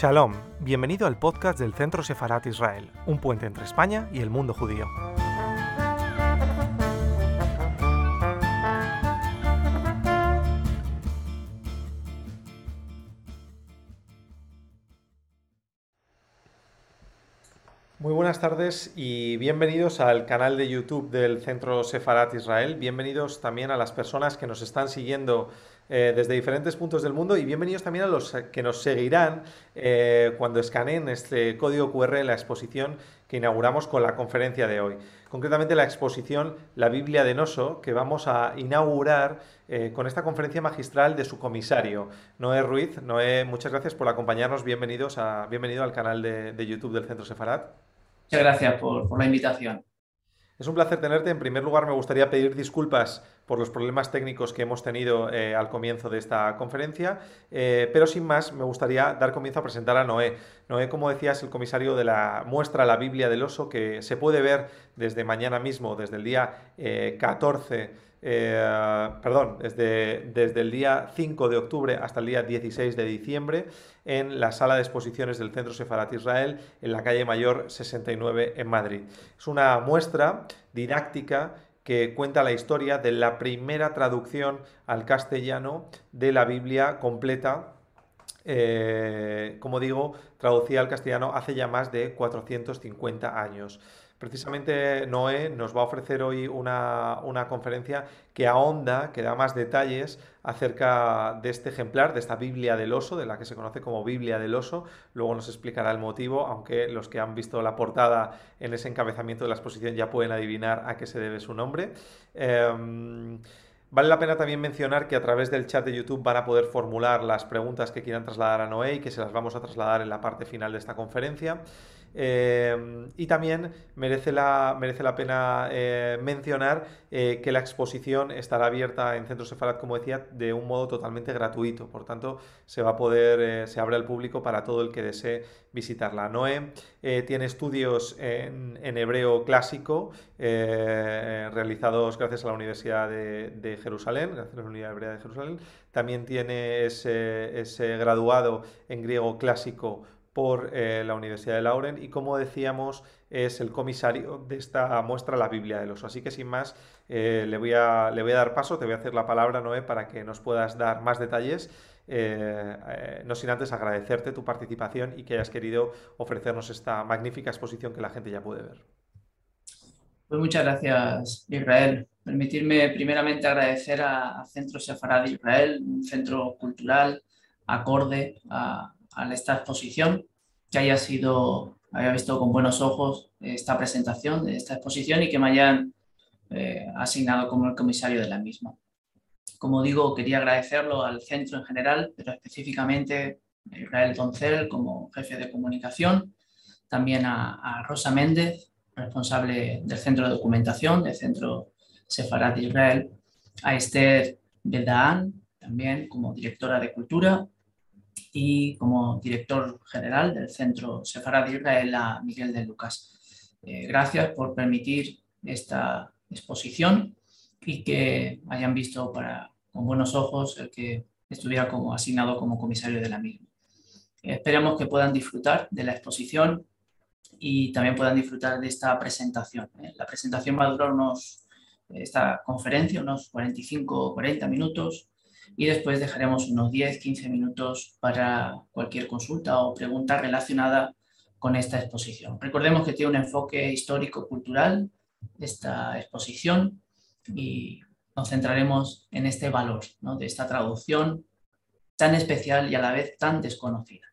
Shalom, bienvenido al podcast del Centro Sefarat Israel, un puente entre España y el mundo judío. Muy buenas tardes y bienvenidos al canal de YouTube del Centro Sefarat Israel. Bienvenidos también a las personas que nos están siguiendo eh, desde diferentes puntos del mundo y bienvenidos también a los que nos seguirán eh, cuando escaneen este código QR en la exposición que inauguramos con la conferencia de hoy. Concretamente la exposición La Biblia de Noso, que vamos a inaugurar eh, con esta conferencia magistral de su comisario, Noé Ruiz. Noé, muchas gracias por acompañarnos. Bienvenidos a, bienvenido al canal de, YouTube del Centro Sefarat. Muchas gracias por, por la invitación. Es un placer tenerte. En primer lugar, me gustaría pedir disculpas por los problemas técnicos que hemos tenido eh, al comienzo de esta conferencia, eh, pero sin más, me gustaría dar comienzo a presentar a Noé. Noé, como decías, el comisario de la muestra La Biblia del Oso, que se puede ver desde mañana mismo, desde el día 14 eh, perdón, desde, desde el día 5 de octubre hasta el día 16 de diciembre en la sala de exposiciones del Centro Sefarat Israel en la calle Mayor 69 en Madrid. Es una muestra didáctica que cuenta la historia de la primera traducción al castellano de la Biblia completa eh, como digo, traducida al castellano hace ya más de 450 años. Precisamente Noé nos va a ofrecer hoy una, conferencia que ahonda, que da más detalles acerca de este ejemplar, de esta Biblia del oso, de la que se conoce como Biblia del oso. Luego nos explicará el motivo, aunque los que han visto la portada en ese encabezamiento de la exposición ya pueden adivinar a qué se debe su nombre. Em, vale la pena también mencionar que a través del chat de YouTube van a poder formular las preguntas que quieran trasladar a Noé y que se las vamos a trasladar en la parte final de esta conferencia. Em, y también merece la, merece la pena eh, mencionar eh, que la exposición estará abierta en Centro Sefarat, como decía, de un modo totalmente gratuito. Por tanto, se va a poder, eh, se abre al público para todo el que desee visitarla. Noé tiene estudios en, hebreo clásico realizados gracias a la Universidad de, Jerusalén, gracias a la Universidad de Jerusalén. También tiene ese, ese graduado en griego clásico por eh, la Universidad de Lauren y como decíamos es el comisario de esta muestra La Biblia del Oso. Así que sin más eh, le, voy a, le voy a dar paso, te voy a hacer la palabra Noé para que nos puedas dar más detalles. Eh, no sin antes agradecerte tu participación y que hayas querido ofrecernos esta magnífica exposición que la gente ya puede ver. Pues muchas gracias, Israel. Permitirme primeramente agradecer a, Centro Sefarad Israel, un centro cultural acorde a esta exposición, que haya sido, haya visto con buenos ojos esta presentación esta exposición y que me hayan eh, asignado como el comisario de la misma. Como digo, quería agradecerlo al centro en general, pero específicamente a Israel Doncel como jefe de comunicación, también a, Rosa Méndez, responsable del centro de documentación del centro Sefarad Israel, a Esther Beldaan, también como directora de cultura, y como director general del Centro Sefarad Israel a Miguel de Lucas. Eh, gracias por permitir esta exposición y que hayan visto para, con buenos ojos el que estuviera como asignado como comisario de la misma. esperemos que puedan disfrutar de la exposición y también puedan disfrutar de esta presentación. ¿eh? La presentación va a durar unos, esta conferencia, unos 45 o 40 minutos y después dejaremos unos 10-15 minutos para cualquier consulta o pregunta relacionada con esta exposición. Recordemos que tiene un enfoque histórico-cultural esta exposición y nos centraremos en este valor de esta traducción tan especial y a la vez tan desconocida.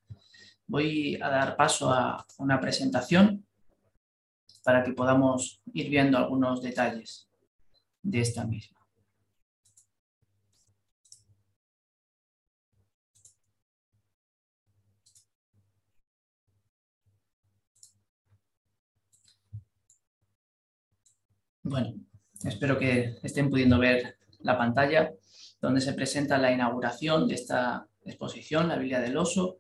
Voy a dar paso a una presentación para que podamos ir viendo algunos detalles de esta misma. Bueno, espero que estén pudiendo ver la pantalla donde se presenta la inauguración de esta exposición, la Biblia del Oso,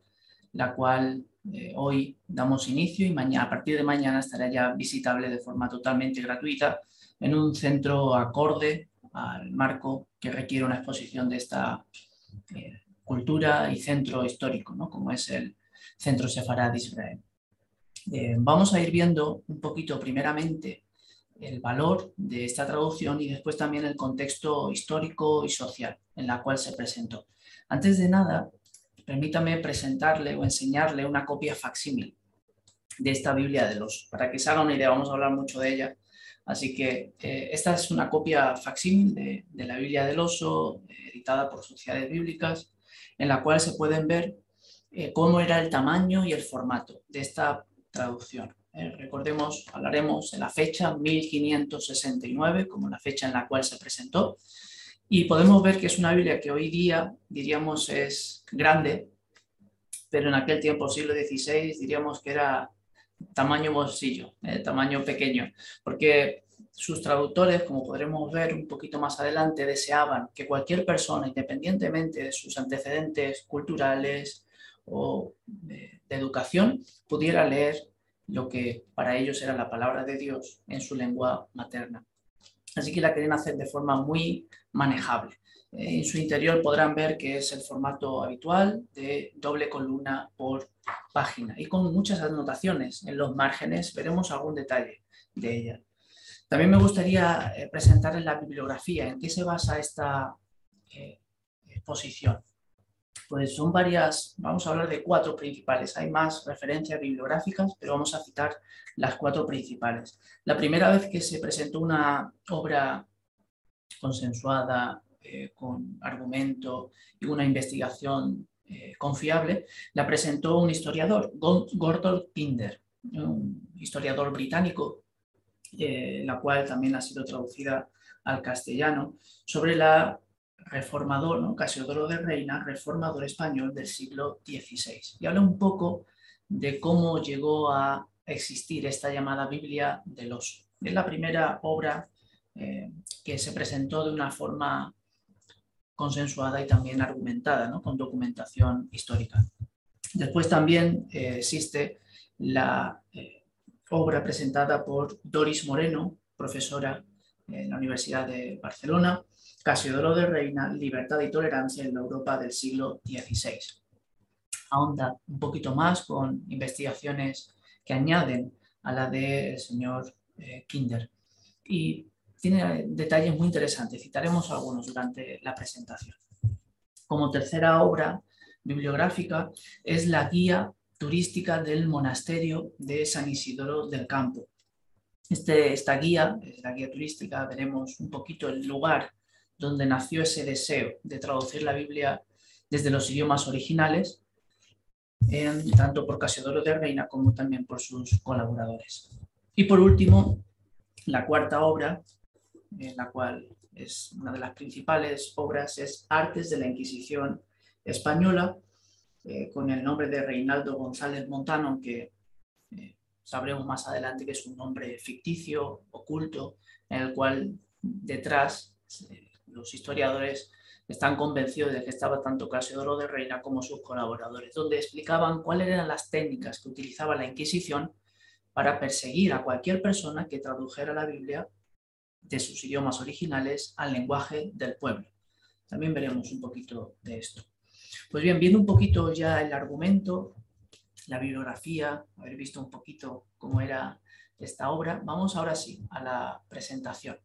la cual eh, hoy damos inicio y mañana, a partir de mañana estará ya visitable de forma totalmente gratuita en un centro acorde al marco que requiere una exposición de esta eh, cultura y centro histórico, ¿no? como es el, Centro Sefarad Israel. Eh, vamos a ir viendo un poquito primeramente el valor de esta traducción y después también el contexto histórico y social en la cual se presentó. Antes de nada, permítame presentarle o enseñarle una copia facsímil de esta Biblia de los, para que se haga una idea, vamos a hablar mucho de ella. Así que eh, esta es una copia facsímil de, la Biblia del oso, editada por Sociedades Bíblicas, en la cual se pueden ver eh, cómo era el tamaño y el formato de esta traducción. Eh, recordemos, hablaremos de la fecha 1569 como la fecha en la cual se presentó. Y podemos ver que es una Biblia que hoy día diríamos es grande, pero en aquel tiempo, siglo XVI, diríamos que era tamaño bolsillo, eh, tamaño pequeño, porque sus traductores, como podremos ver un poquito más adelante, deseaban que cualquier persona, independientemente de sus antecedentes culturales, o de, educación pudiera leer lo que para ellos era la palabra de Dios en su lengua materna. Así que la querían hacer de forma muy manejable. En su interior podrán ver que es el formato habitual de doble columna por página y con muchas anotaciones. En los márgenes veremos algún detalle de ella. También me gustaría eh, presentarles la bibliografía, en qué se basa esta eh, exposición. Pues son varias, vamos a hablar de cuatro principales. Hay más referencias bibliográficas, pero vamos a citar las cuatro principales. La primera vez que se presentó una obra consensuada, eh, con argumento y una investigación eh, confiable, la presentó un historiador, Gordon Pinder, un historiador británico, eh, la cual también ha sido traducida al castellano, sobre la reformador, ¿no? Casiodoro de Reina, reformador español del siglo XVI. Y habla un poco de cómo llegó a existir esta llamada Biblia del oso. Es la primera obra eh, que se presentó de una forma consensuada y también argumentada, ¿no? con documentación histórica. Después también eh, existe la eh, obra presentada por Doris Moreno, profesora en la Universidad de Barcelona, Casiodoro de Reina, Libertad y Tolerancia en la Europa del siglo XVI. Ahonda un poquito más con investigaciones que añaden a la del señor eh, Kinder. Y tiene detalles muy interesantes, citaremos algunos durante la presentación. Como tercera obra bibliográfica es la guía turística del monasterio de San Isidoro del Campo. Este, esta guía, la guía turística, veremos un poquito el lugar donde nació ese deseo de traducir la Biblia desde los idiomas originales, tanto por Casiodoro de Reina como también por sus colaboradores. Y por último, la cuarta obra, en la cual es una de las principales obras, es Artes de la Inquisición Española, eh, con el nombre de Reinaldo González Montano, que eh, sabremos más adelante que es un nombre ficticio, oculto, en el cual detrás eh, los historiadores están convencidos de que estaba tanto Casiodoro de Reina como sus colaboradores, donde explicaban cuáles eran las técnicas que utilizaba la Inquisición para perseguir a cualquier persona que tradujera la Biblia de sus idiomas originales al lenguaje del pueblo. También veremos un poquito de esto. Pues bien, viendo un poquito ya el argumento, la bibliografía, haber visto un poquito cómo era esta obra, vamos ahora sí a la presentación.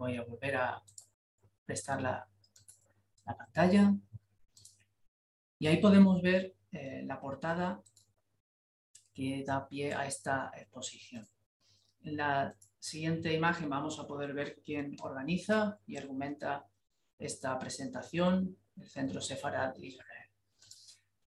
Voy a volver a prestar la, pantalla. Y ahí podemos ver eh, la portada que da pie a esta exposición. En la siguiente imagen vamos a poder ver quién organiza y argumenta esta presentación, el Centro Sefarad Israel.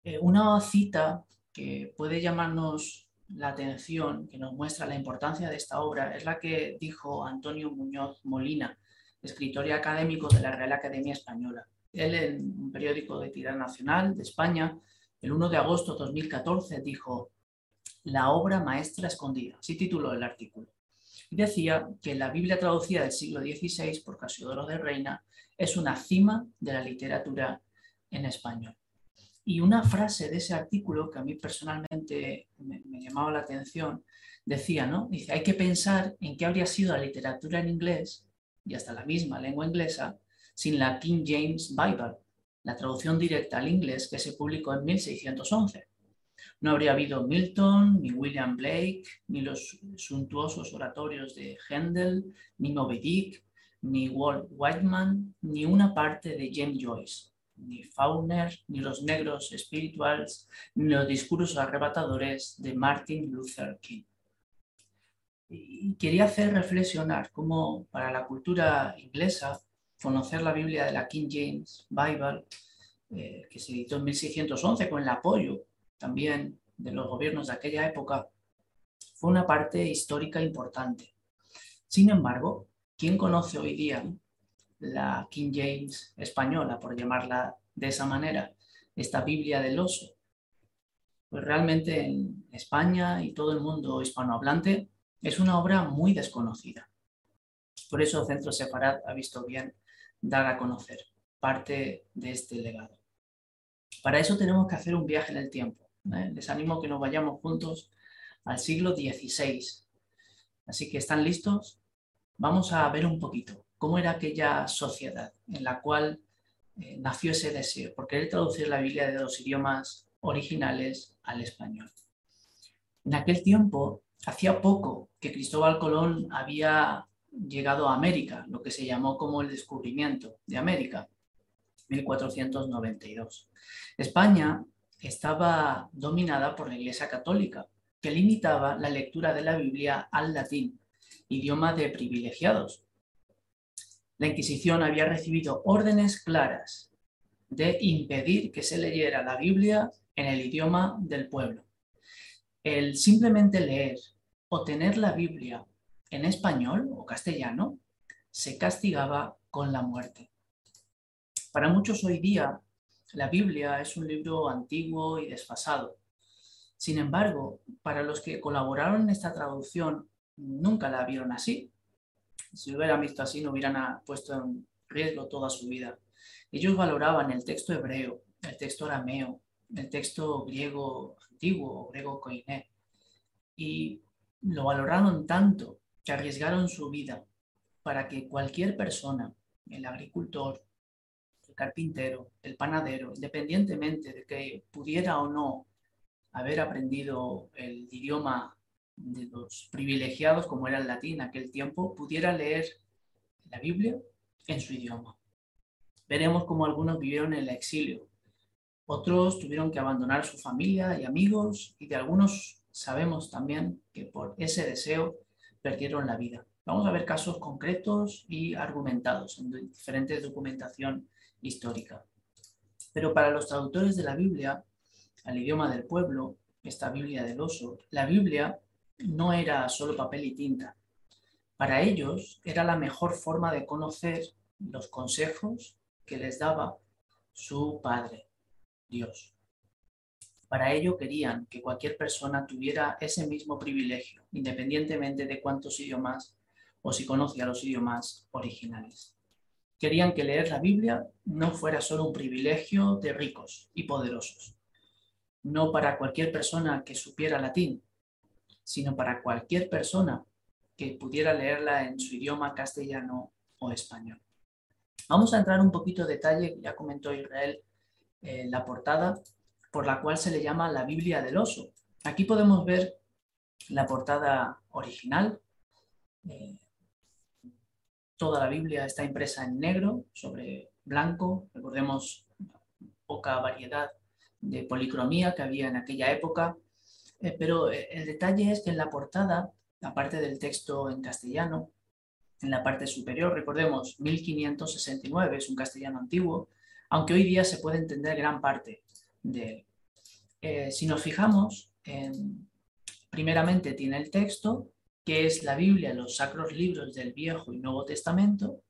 Eh, una cita que puede llamarnos la atención, que nos muestra la importancia de esta obra, es la que dijo Antonio Muñoz Molina, escritor y académico de la Real Academia Española. Él en un periódico de tirada nacional de España, el 1 de agosto de 2014, dijo La obra maestra escondida, así tituló el artículo. Y decía que la Biblia traducida del siglo XVI por Casiodoro de Reina es una cima de la literatura en español. Y una frase de ese artículo que a mí personalmente me, llamaba la atención, decía, ¿no? Dice, hay que pensar en qué habría sido la literatura en inglés y hasta la misma lengua inglesa sin la King James Bible, la traducción directa al inglés que se publicó en 1611. No habría habido Milton, ni William Blake, ni los suntuosos oratorios de Handel, ni Moby Dick, ni Walt Whiteman, ni una parte de James Joyce, ni Fauner, ni los negros espirituales, ni los discursos arrebatadores de Martin Luther King. Y quería hacer reflexionar cómo para la cultura inglesa conocer la Biblia de la King James Bible, eh, que se editó en 1611 con el apoyo también de los gobiernos de aquella época, fue una parte histórica importante. Sin embargo, ¿quién conoce hoy día la King James española, por llamarla de esa manera, esta Biblia del oso? Pues realmente en España y todo el mundo hispanohablante es una obra muy desconocida. Por eso Centro Separat ha visto bien dar a conocer parte de este legado. Para eso tenemos que hacer un viaje en el tiempo ¿eh? Les animo a que nos vayamos juntos al siglo XVI. Así que, ¿están listos? Vamos a ver un poquito cómo era aquella sociedad en la cual eh, nació ese deseo por querer traducir la Biblia de los idiomas originales al español. En aquel tiempo, hacía poco que Cristóbal Colón había llegado a América, lo que se llamó como el descubrimiento de América, 1492. España estaba dominada por la Iglesia Católica, que limitaba la lectura de la Biblia al latín, idioma de privilegiados. La Inquisición había recibido órdenes claras de impedir que se leyera la Biblia en el idioma del pueblo. El simplemente leer o tener la Biblia en español o castellano se castigaba con la muerte. Para muchos hoy día la Biblia es un libro antiguo y desfasado. Sin embargo, para los que colaboraron en esta traducción, nunca la vieron así. Si lo hubieran visto así, no hubieran puesto en riesgo toda su vida. Ellos valoraban el texto hebreo, el texto arameo, el texto griego antiguo, griego koiné, y lo valoraron tanto que arriesgaron su vida para que cualquier persona, el agricultor, carpintero, el panadero, independientemente de que pudiera o no haber aprendido el idioma de los privilegiados, como era el latín en aquel tiempo, pudiera leer la Biblia en su idioma. Veremos cómo algunos vivieron en el exilio, otros tuvieron que abandonar su familia y amigos, y de algunos sabemos también que por ese deseo perdieron la vida. Vamos a ver casos concretos y argumentados en diferentes documentación histórica. Pero para los traductores de la Biblia, al idioma del pueblo, esta Biblia del oso, la Biblia no era solo papel y tinta. Para ellos era la mejor forma de conocer los consejos que les daba su Padre, Dios. Para ello querían que cualquier persona tuviera ese mismo privilegio, independientemente de cuántos idiomas o si conocía los idiomas originales. Querían que leer la Biblia no fuera solo un privilegio de ricos y poderosos, no para cualquier persona que supiera latín, sino para cualquier persona que pudiera leerla en su idioma castellano o español. Vamos a entrar un poquito de detalle, ya comentó Israel eh, la portada, por la cual se le llama la Biblia del oso. Aquí podemos ver la portada original, eh, Toda la Biblia está impresa en negro sobre blanco. Recordemos poca variedad de policromía que había en aquella época. Eh, pero eh, el detalle es que en la portada, aparte del texto en castellano, en la parte superior, recordemos, 1569 es un castellano antiguo, aunque hoy día se puede entender gran parte de él. Eh, si nos fijamos, primeramente tiene el texto, que es la Biblia, los sacros libros del Viejo y Nuevo Testamento,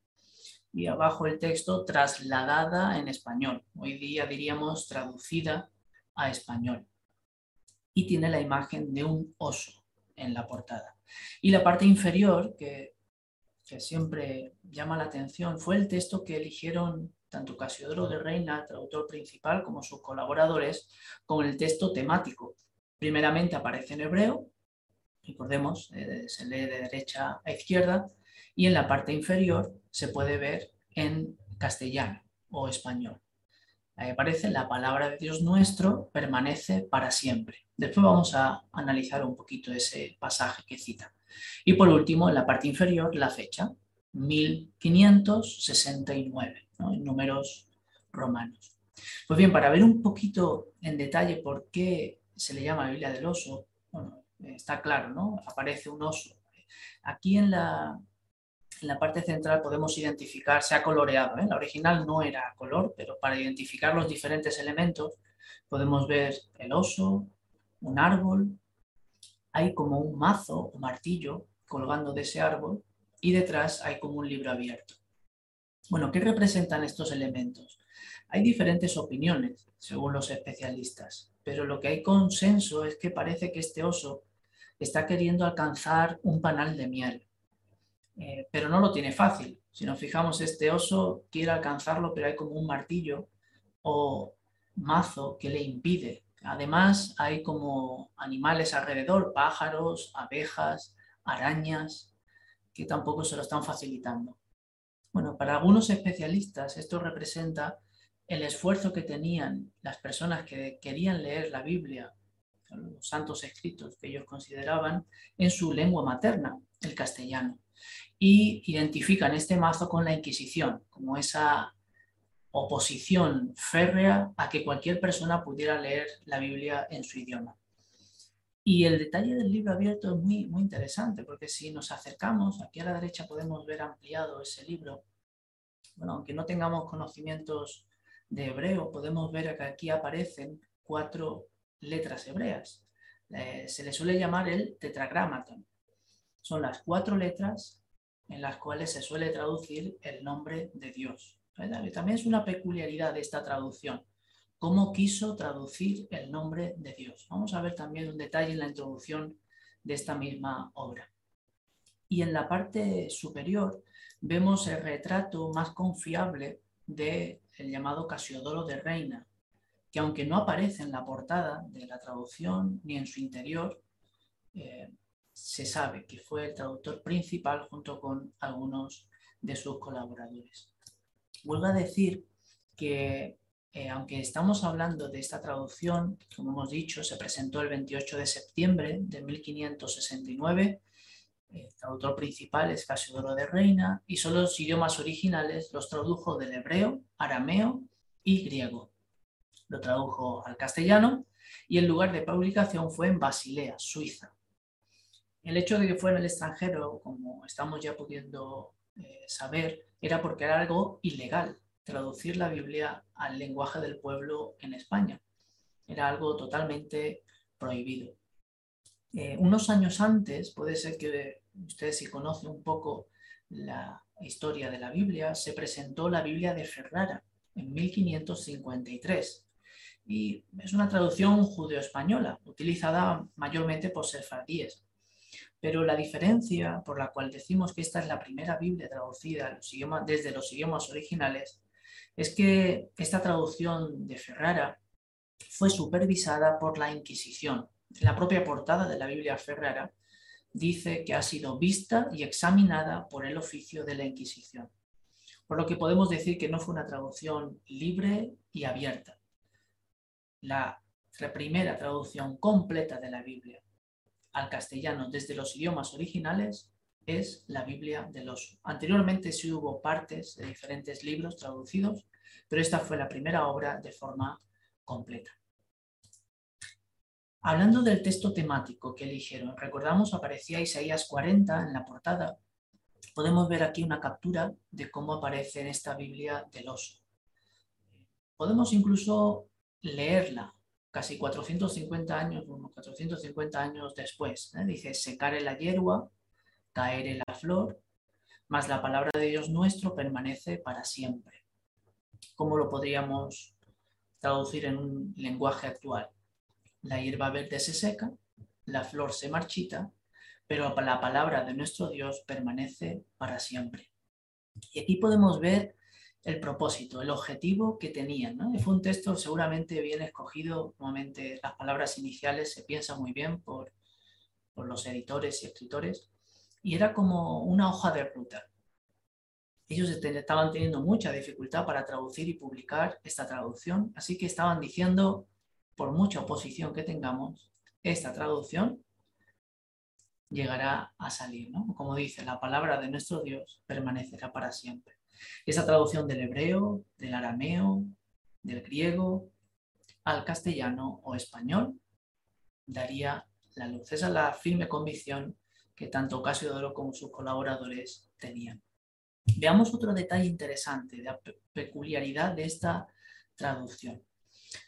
y abajo el texto trasladada en español, hoy día diríamos traducida a español, y tiene la imagen de un oso en la portada. Y la parte inferior, que, siempre llama la atención, fue el texto que eligieron tanto Casiodoro de Reina, traductor principal, como sus colaboradores, con el texto temático. Primeramente aparece en hebreo recordemos, eh, se lee de derecha a izquierda, y en la parte inferior se puede ver en castellano o español. Ahí aparece la palabra de Dios nuestro permanece para siempre. Después vamos a analizar un poquito ese pasaje que cita. Y por último, en la parte inferior, la fecha, 1569, en números romanos. Pues bien, para ver un poquito en detalle por qué se le llama Biblia del oso, bueno, está claro, ¿no? Aparece un oso. Aquí en la, en la parte central podemos identificar, se ha coloreado, ¿eh? la original no era color, pero para identificar los diferentes elementos podemos ver el oso, un árbol, hay como un mazo o martillo colgando de ese árbol y detrás hay como un libro abierto. Bueno, ¿qué representan estos elementos? Hay diferentes opiniones según los especialistas, pero lo que hay consenso es que parece que este oso está queriendo alcanzar un panal de miel. Eh, pero no lo tiene fácil. Si nos fijamos, este oso quiere alcanzarlo, pero hay como un martillo o mazo que le impide. Además, hay como animales alrededor, pájaros, abejas, arañas, que tampoco se lo están facilitando. Bueno, para algunos especialistas esto representa el esfuerzo que tenían las personas que querían leer la Biblia, los santos escritos que ellos consideraban, en su lengua materna, el castellano y identifican este mazo con la Inquisición, como esa oposición férrea a que cualquier persona pudiera leer la Biblia en su idioma. Y el detalle del libro abierto es muy, muy interesante, porque si nos acercamos, aquí a la derecha podemos ver ampliado ese libro. Bueno, aunque no tengamos conocimientos de hebreo, podemos ver que aquí aparecen cuatro letras hebreas. Eh, se le suele llamar el tetragramaton. Son las cuatro letras en las cuales se suele traducir el nombre de Dios. También es una peculiaridad de esta traducción, cómo quiso traducir el nombre de Dios. Vamos a ver también un detalle en la introducción de esta misma obra. Y en la parte superior vemos el retrato más confiable del llamado Casiodoro de Reina, que aunque no aparece en la portada de la traducción ni en su interior, eh, se sabe que fue el traductor principal junto con algunos de sus colaboradores. Vuelvo a decir que eh, aunque estamos hablando de esta traducción, como hemos dicho, se presentó el 28 de septiembre de 1569, el traductor principal es Casiodoro de Reina y son los idiomas originales los tradujo del hebreo, arameo y griego. Lo tradujo al castellano y el lugar de publicación fue en Basilea, Suiza. El hecho de que fuera en el extranjero, como estamos ya pudiendo eh, saber, era porque era algo ilegal traducir la Biblia al lenguaje del pueblo en España. Era algo totalmente prohibido. Eh, unos años antes, puede ser que ustedes si conocen un poco la historia de la Biblia, se presentó la Biblia de Ferrara en 1553 y es una traducción judeo-española utilizada mayormente por sefardíes. Pero la diferencia por la cual decimos que esta es la primera Biblia traducida desde los idiomas originales es que esta traducción de Ferrara fue supervisada por la Inquisición. La propia portada de la Biblia Ferrara dice que ha sido vista y examinada por el oficio de la Inquisición. Por lo que podemos decir que no fue una traducción libre y abierta. La primera traducción completa de la Biblia al castellano desde los idiomas originales es la Biblia de los. Anteriormente sí hubo partes de diferentes libros traducidos, pero esta fue la primera obra de forma completa. Hablando del texto temático que eligieron, recordamos aparecía Isaías 40 en la portada. Podemos ver aquí una captura de cómo aparece en esta Biblia del oso. Podemos incluso leerla casi 450 años, unos 450 años después. ¿eh? Dice, secar la hierba, caer la flor, mas la palabra de Dios nuestro permanece para siempre. ¿Cómo lo podríamos traducir en un lenguaje actual? La hierba verde se seca, la flor se marchita, pero la palabra de nuestro Dios permanece para siempre. Y aquí podemos ver el propósito, el objetivo que tenían. ¿no? Fue un texto seguramente bien escogido, nuevamente las palabras iniciales se piensan muy bien por, por los editores y escritores, y era como una hoja de ruta. ellos estaban teniendo mucha dificultad para traducir y publicar esta traducción, así que estaban diciendo, por mucha oposición que tengamos, esta traducción llegará a salir, ¿no? Como dice, la palabra de nuestro Dios permanecerá para siempre. Esa traducción del hebreo, del arameo, del griego al castellano o español daría la luz. Esa es la firme convicción que tanto Casiodoro como sus colaboradores tenían. Veamos otro detalle interesante, de la peculiaridad de esta traducción.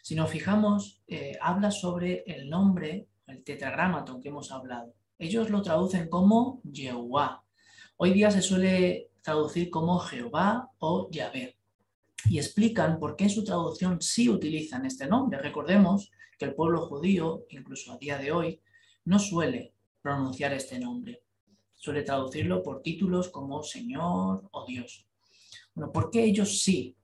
Si nos fijamos, eh, habla sobre el nombre, el tetragramaton que hemos hablado. Ellos lo traducen como Jehová. Hoy día se suele traducir como Jehová o Yahvé. Y explican por qué en su traducción sí utilizan este nombre. Recordemos que el pueblo judío, incluso a día de hoy, no suele pronunciar este nombre. Suele traducirlo por títulos como Señor o Dios. Bueno, ¿por qué ellos sí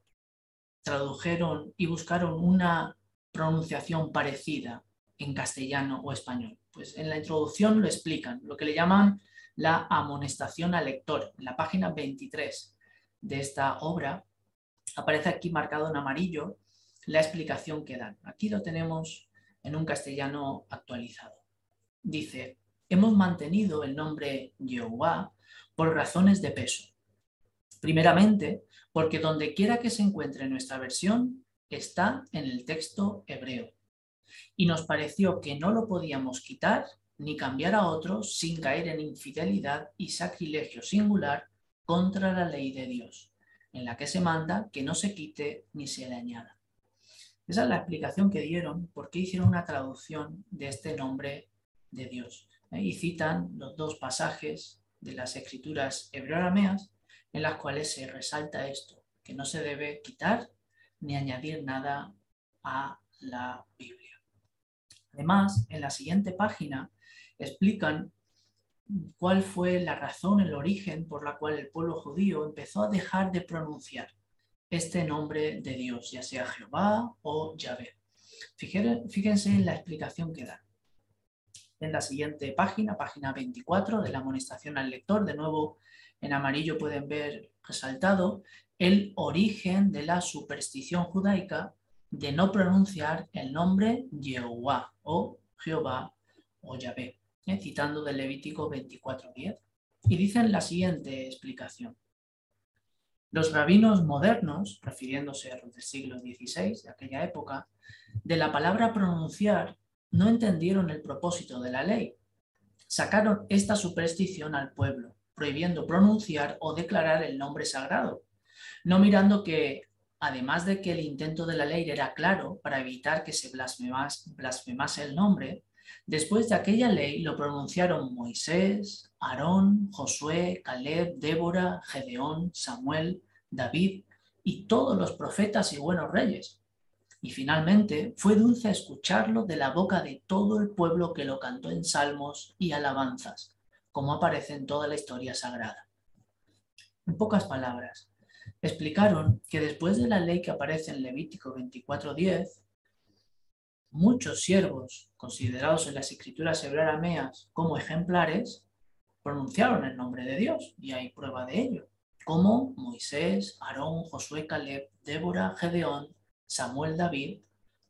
tradujeron y buscaron una pronunciación parecida en castellano o español? Pues en la introducción lo explican, lo que le llaman la amonestación al lector. En la página 23 de esta obra aparece aquí marcado en amarillo la explicación que dan. Aquí lo tenemos en un castellano actualizado. Dice, hemos mantenido el nombre Jehová por razones de peso. Primeramente, porque donde quiera que se encuentre nuestra versión, está en el texto hebreo. Y nos pareció que no lo podíamos quitar ni cambiar a otro sin caer en infidelidad y sacrilegio singular contra la ley de Dios, en la que se manda que no se quite ni se le añada. Esa es la explicación que dieron por qué hicieron una traducción de este nombre de Dios. ¿eh? Y citan los dos pasajes de las escrituras hebreoarameas en las cuales se resalta esto, que no se debe quitar ni añadir nada a la Biblia. Además, en la siguiente página explican cuál fue la razón, el origen por la cual el pueblo judío empezó a dejar de pronunciar este nombre de Dios, ya sea Jehová o Yahvé. Fíjense en la explicación que dan. En la siguiente página, página 24 de la amonestación al lector, de nuevo en amarillo pueden ver resaltado el origen de la superstición judaica de no pronunciar el nombre Jehová o Jehová o Yahvé. ¿Eh? citando del Levítico 24.10. Y dicen la siguiente explicación. Los rabinos modernos, refiriéndose a los del siglo XVI, de aquella época, de la palabra pronunciar no entendieron el propósito de la ley. Sacaron esta superstición al pueblo, prohibiendo pronunciar o declarar el nombre sagrado, no mirando que, además de que el intento de la ley era claro para evitar que se blasfemase el nombre, Después de aquella ley lo pronunciaron Moisés, Aarón, Josué, Caleb, Débora, Gedeón, Samuel, David y todos los profetas y buenos reyes. Y finalmente fue dulce escucharlo de la boca de todo el pueblo que lo cantó en salmos y alabanzas, como aparece en toda la historia sagrada. En pocas palabras, explicaron que después de la ley que aparece en Levítico 24:10, muchos siervos considerados en las escrituras hebreameas como ejemplares pronunciaron el nombre de Dios y hay prueba de ello, como Moisés, Aarón, Josué, Caleb, Débora, Gedeón, Samuel, David,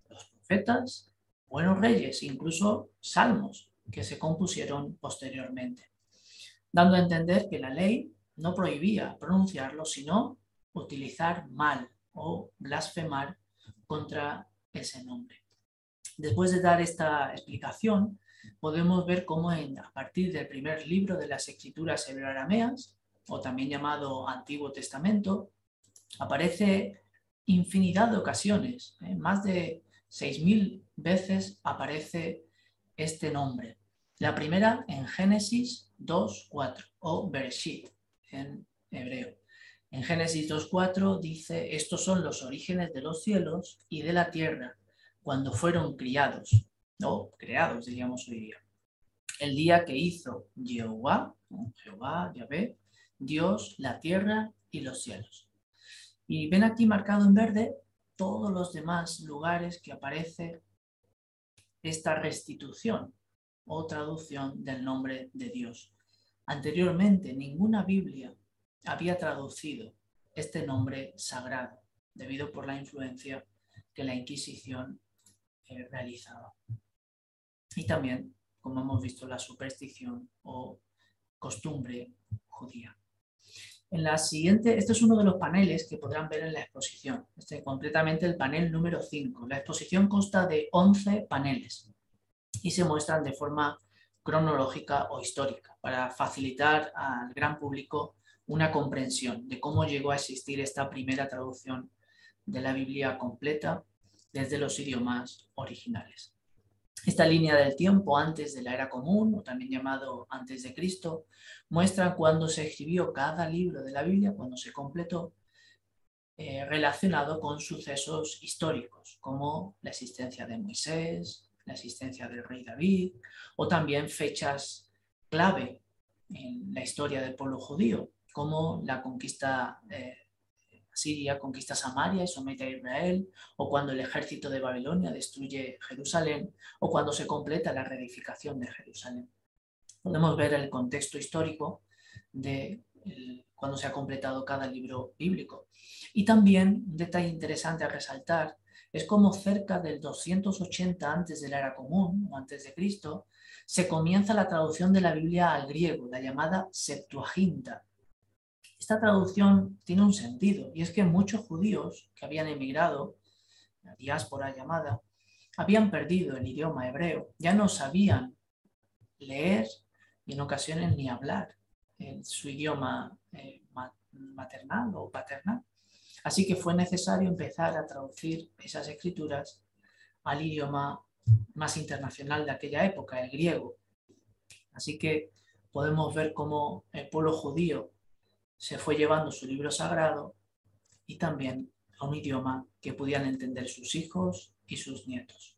los profetas, buenos reyes, incluso salmos que se compusieron posteriormente, dando a entender que la ley no prohibía pronunciarlo, sino utilizar mal o blasfemar contra ese nombre. Después de dar esta explicación, podemos ver cómo a partir del primer libro de las escrituras hebreoarameas, o también llamado Antiguo Testamento, aparece infinidad de ocasiones, ¿eh? más de 6.000 veces aparece este nombre. La primera en Génesis 2.4 o Bereshit en hebreo. En Génesis 2.4 dice, estos son los orígenes de los cielos y de la tierra, cuando fueron criados, o creados, diríamos hoy día. El día que hizo Jehová, Jehová, Yahvé, Dios, la tierra y los cielos. Y ven aquí marcado en verde todos los demás lugares que aparece esta restitución o traducción del nombre de Dios. Anteriormente, ninguna Biblia había traducido este nombre sagrado debido por la influencia que la Inquisición eh, realizaba. Y también, como hemos visto, la superstición o costumbre judía. En la siguiente, este es uno de los paneles que podrán ver en la exposición, este, concretamente el panel número 5. La exposición consta de 11 paneles y se muestran de forma cronológica o histórica para facilitar al gran público una comprensión de cómo llegó a existir esta primera traducción de la Biblia completa desde los idiomas originales. Esta línea del tiempo antes de la era común, o también llamado antes de Cristo, muestra cuándo se escribió cada libro de la Biblia, cuando se completó, eh, relacionado con sucesos históricos, como la existencia de Moisés, la existencia del rey David, o también fechas clave en la historia del pueblo judío, como la conquista eh, Siria conquista Samaria y somete a Israel, o cuando el ejército de Babilonia destruye Jerusalén, o cuando se completa la reedificación de Jerusalén. Podemos ver el contexto histórico de cuando se ha completado cada libro bíblico. Y también un detalle interesante a resaltar es como cerca del 280 antes de la era común o antes de Cristo se comienza la traducción de la Biblia al griego, la llamada Septuaginta, esta traducción tiene un sentido y es que muchos judíos que habían emigrado, la diáspora llamada, habían perdido el idioma hebreo, ya no sabían leer y en ocasiones ni hablar en su idioma eh, maternal o paternal. Así que fue necesario empezar a traducir esas escrituras al idioma más internacional de aquella época, el griego. Así que podemos ver cómo el pueblo judío se fue llevando su libro sagrado y también a un idioma que pudieran entender sus hijos y sus nietos.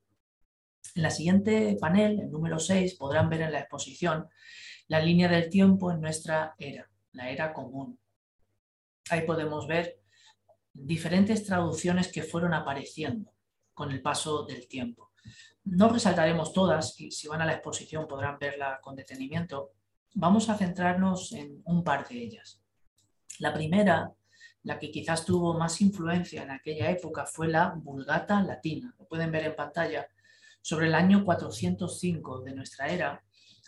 En la siguiente panel, el número 6, podrán ver en la exposición la línea del tiempo en nuestra era, la era común. Ahí podemos ver diferentes traducciones que fueron apareciendo con el paso del tiempo. No resaltaremos todas y si van a la exposición podrán verla con detenimiento. Vamos a centrarnos en un par de ellas. La primera, la que quizás tuvo más influencia en aquella época, fue la Vulgata latina. Lo pueden ver en pantalla. Sobre el año 405 de nuestra era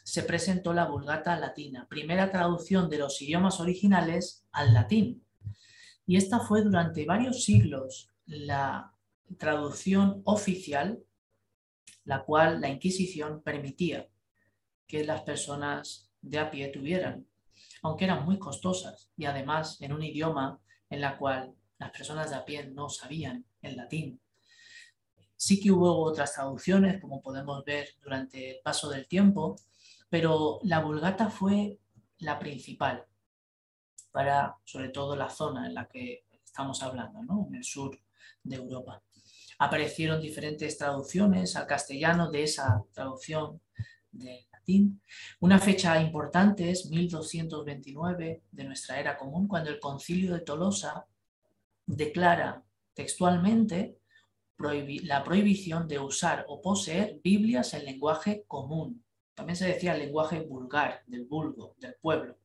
se presentó la Vulgata latina, primera traducción de los idiomas originales al latín. Y esta fue durante varios siglos la traducción oficial, la cual la Inquisición permitía que las personas de a pie tuvieran aunque eran muy costosas y además en un idioma en la cual las personas de a pie no sabían el latín. Sí que hubo otras traducciones, como podemos ver durante el paso del tiempo, pero la Vulgata fue la principal para sobre todo la zona en la que estamos hablando, ¿no? en el sur de Europa. Aparecieron diferentes traducciones al castellano de esa traducción de una fecha importante es 1229 de nuestra era común, cuando el concilio de Tolosa declara textualmente la prohibición de usar o poseer Biblias en lenguaje común. También se decía el lenguaje vulgar, del vulgo, del pueblo.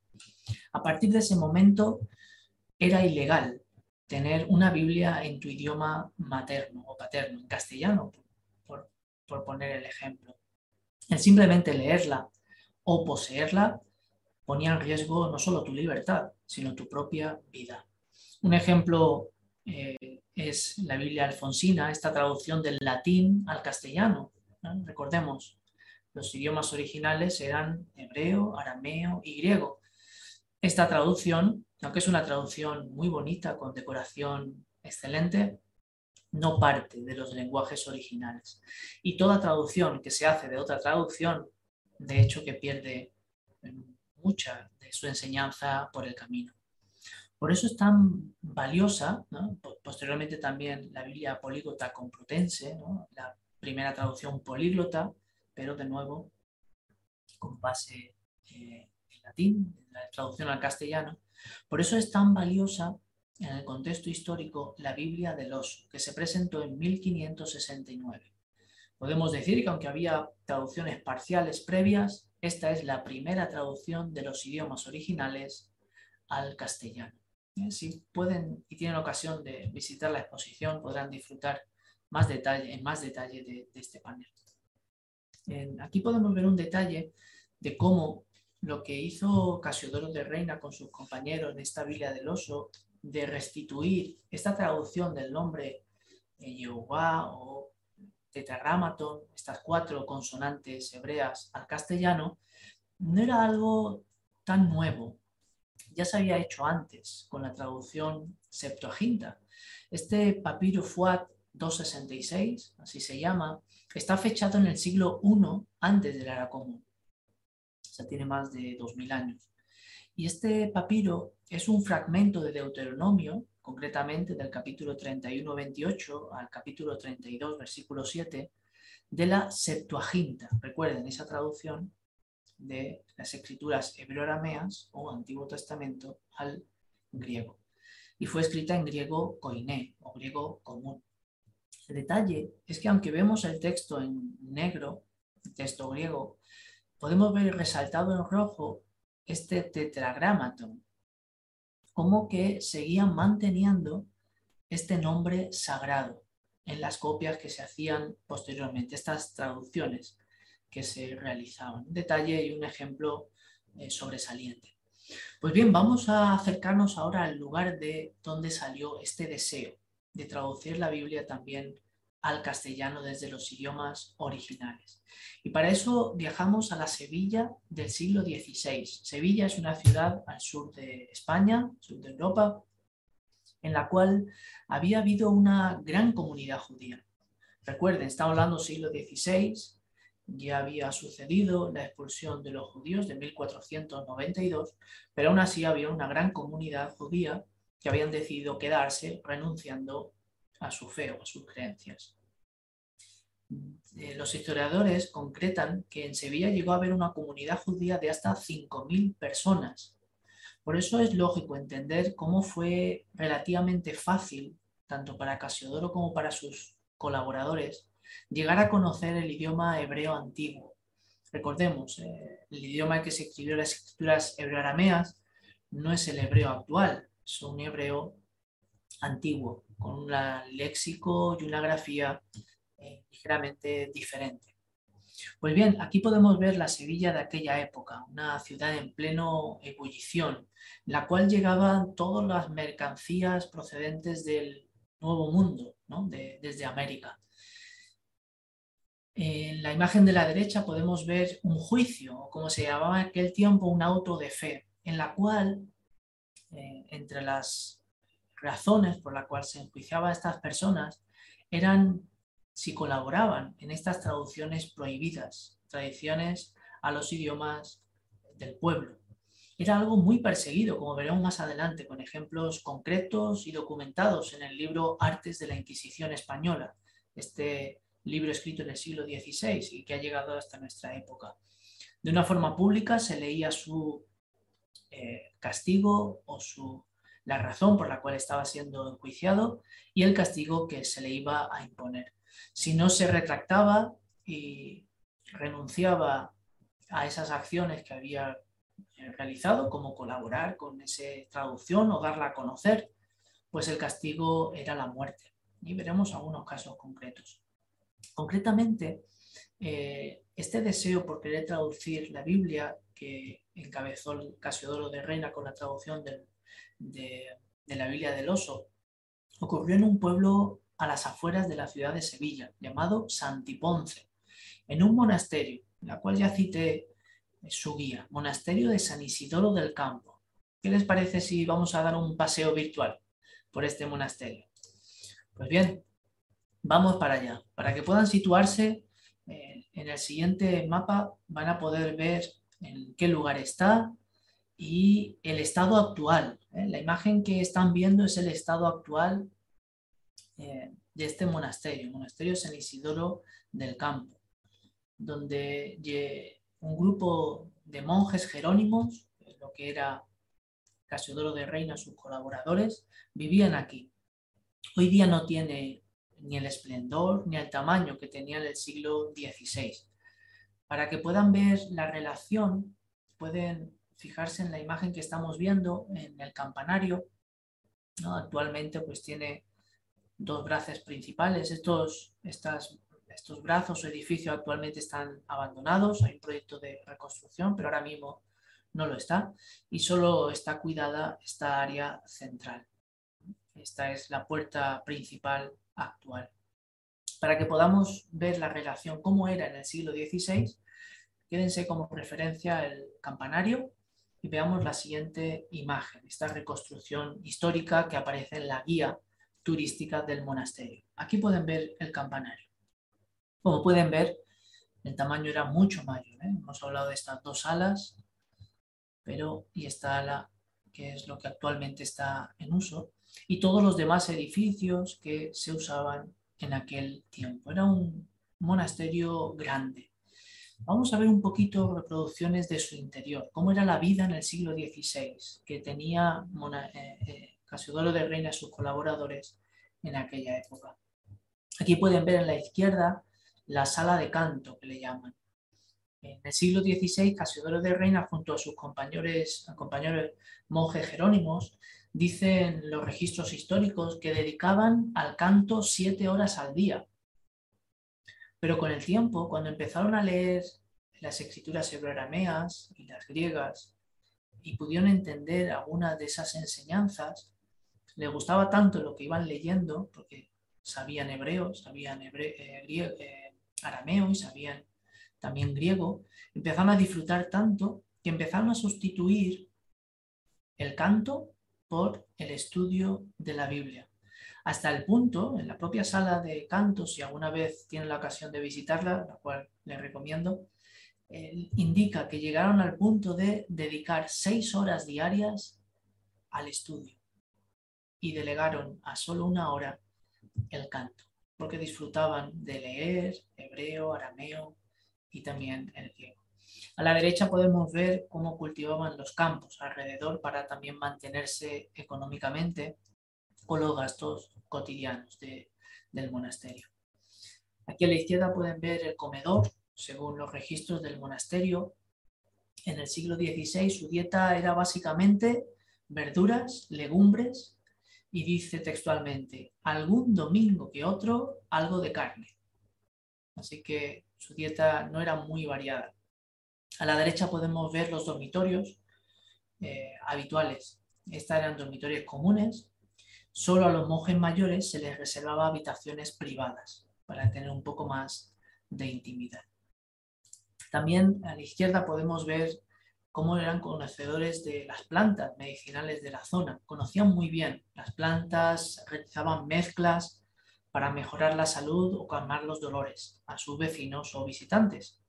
A partir de ese momento era ilegal tener una Biblia en tu idioma materno o paterno, en castellano, por poner el ejemplo. El simplemente leerla o poseerla ponía en riesgo no solo tu libertad, sino tu propia vida. Un ejemplo eh, es la Biblia alfonsina, esta traducción del latín al castellano. Recordemos, los idiomas originales eran hebreo, arameo y griego. Esta traducción, aunque es una traducción muy bonita, con decoración excelente, no parte de los lenguajes originales. Y toda traducción que se hace de otra traducción, de hecho que pierde mucha de su enseñanza por el camino. Por eso es tan valiosa, posteriormente también la Biblia políglota complutense, la primera traducción políglota, pero de nuevo con base eh, en latín, la traducción al castellano. Por eso es tan valiosa en el contexto histórico la Biblia del oso, que se presentó en 1569. Podemos decir que aunque había traducciones parciales previas, esta es la primera traducción de los idiomas originales al castellano. ¿eh? Si pueden y tienen ocasión de visitar la exposición, podrán disfrutar más detalle, en más detalle de, este panel. aquí podemos ver un detalle de cómo lo que hizo Casiodoro de Reina con sus compañeros en esta Biblia del Oso, de restituir esta traducción del nombre de Jehová o tetragramaton, estas cuatro consonantes hebreas al castellano, no era algo tan nuevo. Ya se había hecho antes con la traducción Septuaginta. Este papiro Fuat 266, así se llama, está fechado en el siglo I antes del era común. O sea, tiene más de 2000 años. Y este papiro es un fragmento de Deuteronomio, concretamente del capítulo 31-28 al capítulo 32, versículo 7, de la Septuaginta. Recuerden esa traducción de las escrituras hebreoarameas o Antiguo Testamento al griego. Y fue escrita en griego koiné o griego común. El detalle es que aunque vemos el texto en negro, el texto griego, podemos ver resaltado en rojo este tetragramaton, como que seguían manteniendo este nombre sagrado en las copias que se hacían posteriormente, estas traducciones que se realizaban. Un detalle y un ejemplo eh, sobresaliente. Pues bien, vamos a acercarnos ahora al lugar de donde salió este deseo de traducir la Biblia también al castellano desde los idiomas originales. Y para eso viajamos a la Sevilla del siglo XVI. Sevilla es una ciudad al sur de España, sur de Europa, en la cual había habido una gran comunidad judía. Recuerden, estamos hablando del siglo XVI, ya había sucedido la expulsión de los judíos de 1492, pero aún así había una gran comunidad judía que habían decidido quedarse renunciando a su fe o a sus creencias. Eh, los historiadores concretan que en Sevilla llegó a haber una comunidad judía de hasta 5.000 personas. Por eso es lógico entender cómo fue relativamente fácil, tanto para Casiodoro como para sus colaboradores, llegar a conocer el idioma hebreo antiguo. Recordemos, eh, el idioma en que se escribió las escrituras hebreoarameas no es el hebreo actual, es un hebreo antiguo, con un léxico y una grafía eh, ligeramente diferente. Pues bien, aquí podemos ver la Sevilla de aquella época, una ciudad en pleno ebullición, la cual llegaban todas las mercancías procedentes del Nuevo Mundo, desde América. En la imagen de la derecha podemos ver un juicio, o como se llamaba en aquel tiempo, un auto de fe, en la cual, eh, entre las razones por las cuales se enjuiciaba a estas personas, eran si colaboraban en estas traducciones prohibidas, tradiciones a los idiomas del pueblo. Era algo muy perseguido, como veremos más adelante, con ejemplos concretos y documentados en el libro Artes de la Inquisición Española, este libro escrito en el siglo XVI y que ha llegado hasta nuestra época. De una forma pública se leía su eh, castigo o su, la razón por la cual estaba siendo enjuiciado y el castigo que se le iba a imponer. Si no se retractaba y renunciaba a esas acciones que había realizado, como colaborar con esa traducción o darla a conocer, pues el castigo era la muerte. Y veremos algunos casos concretos. Concretamente, eh, este deseo por querer traducir la Biblia que encabezó el Casiodoro de Reina con la traducción de, la Biblia del Oso, ocurrió en un pueblo a las afueras de la ciudad de Sevilla, llamado Santiponce, en un monasterio, la cual ya cité su guía, Monasterio de San Isidoro del Campo. ¿Qué les parece si vamos a dar un paseo virtual por este monasterio? Pues bien, vamos para allá. Para que puedan situarse eh, en el siguiente mapa, van a poder ver en qué lugar está y el estado actual. ¿eh? La imagen que están viendo es el estado actual eh, de este monasterio, monasterio San Isidoro del Campo, donde un grupo de monjes jerónimos, lo que era Casiodoro de Reina, sus colaboradores, vivían aquí. Hoy día no tiene ni el esplendor ni el tamaño que tenía en el siglo XVI. Para que puedan ver la relación, pueden fijarse en la imagen que estamos viendo en el campanario. Actualmente pues tiene dos brazos principales. Estos, estas, estos brazos o edificios actualmente están abandonados. Hay un proyecto de reconstrucción, pero ahora mismo no lo está. Y solo está cuidada esta área central. Esta es la puerta principal actual. Para que podamos ver la relación, cómo era en el siglo XVI, quédense como referencia el campanario y veamos la siguiente imagen, esta reconstrucción histórica que aparece en la guía turística del monasterio. Aquí pueden ver el campanario. Como pueden ver, el tamaño era mucho mayor. ¿eh? Hemos hablado de estas dos alas, pero y esta ala que es lo que actualmente está en uso, y todos los demás edificios que se usaban en aquel tiempo. Era un monasterio grande. Vamos a ver un poquito reproducciones de su interior, cómo era la vida en el siglo XVI, que tenía eh, eh, Casiodoro de Reina y sus colaboradores en aquella época. Aquí pueden ver en la izquierda la sala de canto, que le llaman. En el siglo XVI, Casiodoro de Reina, junto a sus compañeros, compañeros monjes jerónimos, dicen los registros históricos que dedicaban al canto siete horas al día. Pero con el tiempo, cuando empezaron a leer las escrituras hebroarameas y las griegas y pudieron entender algunas de esas enseñanzas, les gustaba tanto lo que iban leyendo, porque sabían hebreo, sabían eh, eh, arameo y sabían también griego, empezaron a disfrutar tanto que empezaron a sustituir el canto por el estudio de la Biblia. Hasta el punto, en la propia sala de canto, si alguna vez tienen la ocasión de visitarla, la cual les recomiendo, indica que llegaron al punto de dedicar seis horas diarias al estudio y delegaron a solo una hora el canto, porque disfrutaban de leer hebreo, arameo y también el griego. A la derecha podemos ver cómo cultivaban los campos alrededor para también mantenerse económicamente los gastos cotidianos del monasterio. Aquí a la izquierda pueden ver el comedor, según los registros del monasterio. En el siglo XVI su dieta era básicamente verduras, legumbres y dice textualmente, algún domingo que otro, algo de carne. Así que su dieta no era muy variada. A la derecha podemos ver los dormitorios eh, habituales. Estas eran dormitorios comunes. Solo a los monjes mayores se les reservaba habitaciones privadas para tener un poco más de intimidad. También a la izquierda podemos ver cómo eran conocedores de las plantas medicinales de la zona. Conocían muy bien las plantas, realizaban mezclas para mejorar la salud o calmar los dolores a sus vecinos o visitantes.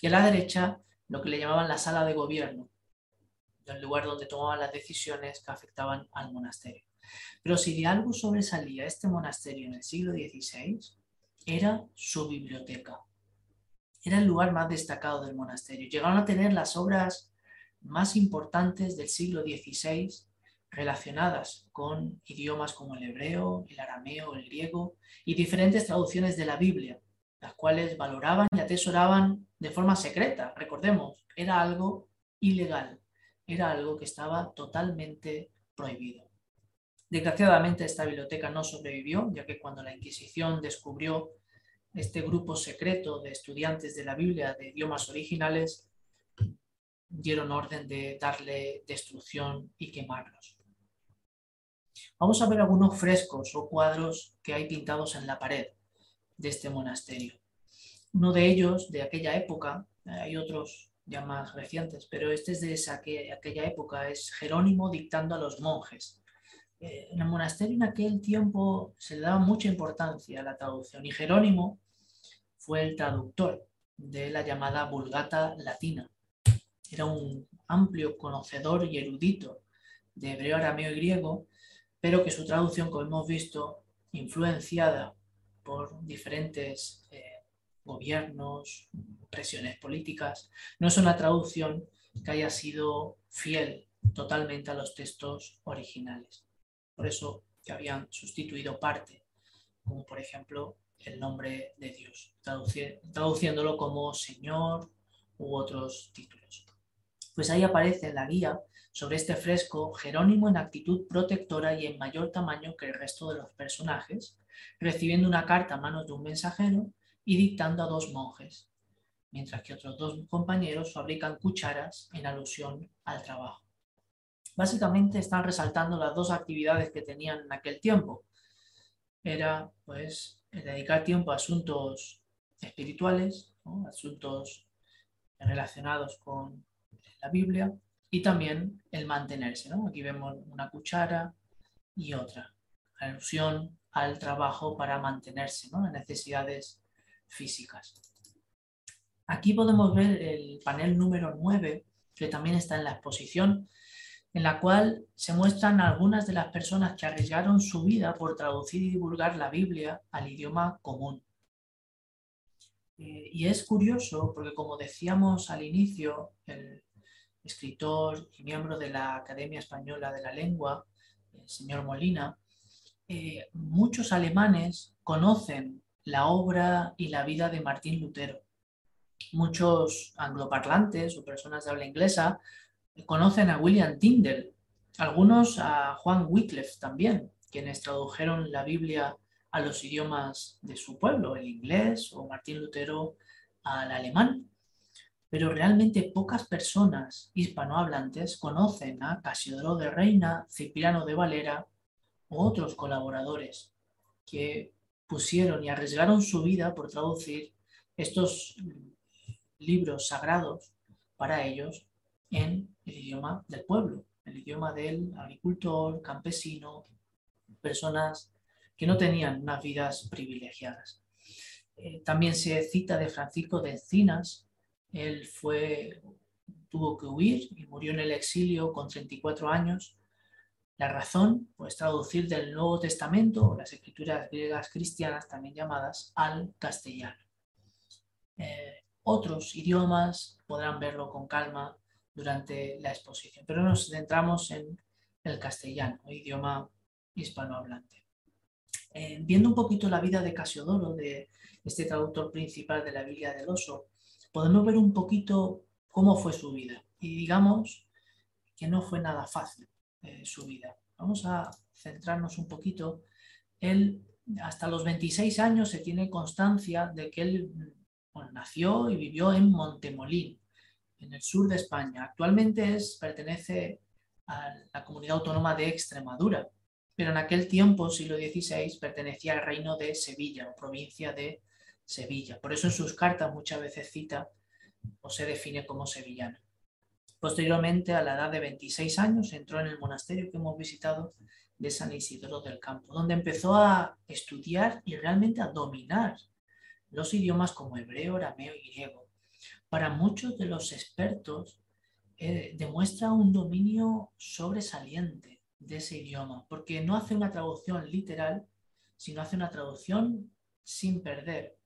Y a la derecha lo que le llamaban la sala de gobierno, el lugar donde tomaban las decisiones que afectaban al monasterio. Pero si de algo sobresalía este monasterio en el siglo XVI, era su biblioteca. Era el lugar más destacado del monasterio. Llegaron a tener las obras más importantes del siglo XVI relacionadas con idiomas como el hebreo, el arameo, el griego y diferentes traducciones de la Biblia, las cuales valoraban y atesoraban de forma secreta. Recordemos, era algo ilegal, era algo que estaba totalmente prohibido. Desgraciadamente esta biblioteca no sobrevivió, ya que cuando la Inquisición descubrió este grupo secreto de estudiantes de la Biblia de idiomas originales, dieron orden de darle destrucción y quemarlos. Vamos a ver algunos frescos o cuadros que hay pintados en la pared de este monasterio. Uno de ellos, de aquella época, hay otros ya más recientes, pero este es de esa, aquella época, es Jerónimo dictando a los monjes. Eh, en el monasterio en aquel tiempo se le daba mucha importancia a la traducción y Jerónimo fue el traductor de la llamada Vulgata Latina. Era un amplio conocedor y erudito de hebreo, arameo y griego, pero que su traducción, como hemos visto, influenciada por diferentes eh, gobiernos, presiones políticas, no es una traducción que haya sido fiel totalmente a los textos originales. Por eso que habían sustituido parte, como por ejemplo el nombre de Dios, traduciéndolo como Señor u otros títulos. Pues ahí aparece en la guía sobre este fresco Jerónimo en actitud protectora y en mayor tamaño que el resto de los personajes, recibiendo una carta a manos de un mensajero y dictando a dos monjes, mientras que otros dos compañeros fabrican cucharas en alusión al trabajo. Básicamente están resaltando las dos actividades que tenían en aquel tiempo. Era pues dedicar tiempo a asuntos espirituales, asuntos relacionados con la Biblia y también el mantenerse. Aquí vemos una cuchara y otra, alusión al trabajo para mantenerse, ¿no? las necesidades físicas. Aquí podemos ver el panel número 9, que también está en la exposición, en la cual se muestran algunas de las personas que arriesgaron su vida por traducir y divulgar la Biblia al idioma común. Eh, y es curioso porque, como decíamos al inicio, el escritor y miembro de la Academia Española de la Lengua, el señor Molina, eh, muchos alemanes conocen la obra y la vida de Martín Lutero. Muchos angloparlantes o personas de habla inglesa conocen a William Tyndale, algunos a Juan Wycliffe también, quienes tradujeron la Biblia a los idiomas de su pueblo, el inglés o Martín Lutero al alemán. Pero realmente pocas personas hispanohablantes conocen a Casiodoro de Reina, Cipriano de Valera u otros colaboradores que pusieron y arriesgaron su vida por traducir estos libros sagrados para ellos en el idioma del pueblo, el idioma del agricultor, campesino, personas que no tenían unas vidas privilegiadas. Eh, también se cita de Francisco de Encinas, él fue, tuvo que huir y murió en el exilio con 34 años. La razón, pues traducir del Nuevo Testamento, las escrituras griegas cristianas también llamadas, al castellano. Eh, otros idiomas podrán verlo con calma durante la exposición. Pero nos centramos en el castellano, idioma hispanohablante. Eh, viendo un poquito la vida de Casiodoro, de este traductor principal de la Biblia del Oso, podemos ver un poquito cómo fue su vida. Y digamos que no fue nada fácil eh, su vida. Vamos a centrarnos un poquito. Él, hasta los 26 años, se tiene constancia de que él nació y vivió en Montemolín, en el sur de España. Actualmente es, pertenece a la comunidad autónoma de Extremadura, pero en aquel tiempo, siglo XVI, pertenecía al reino de Sevilla o provincia de Sevilla. Por eso en sus cartas muchas veces cita o se define como sevillano. Posteriormente, a la edad de 26 años, entró en el monasterio que hemos visitado de San Isidoro del Campo, donde empezó a estudiar y realmente a dominar los idiomas como hebreo, arameo y griego. Para muchos de los expertos eh, demuestra un dominio sobresaliente de ese idioma, porque no hace una traducción literal, sino hace una traducción sin perder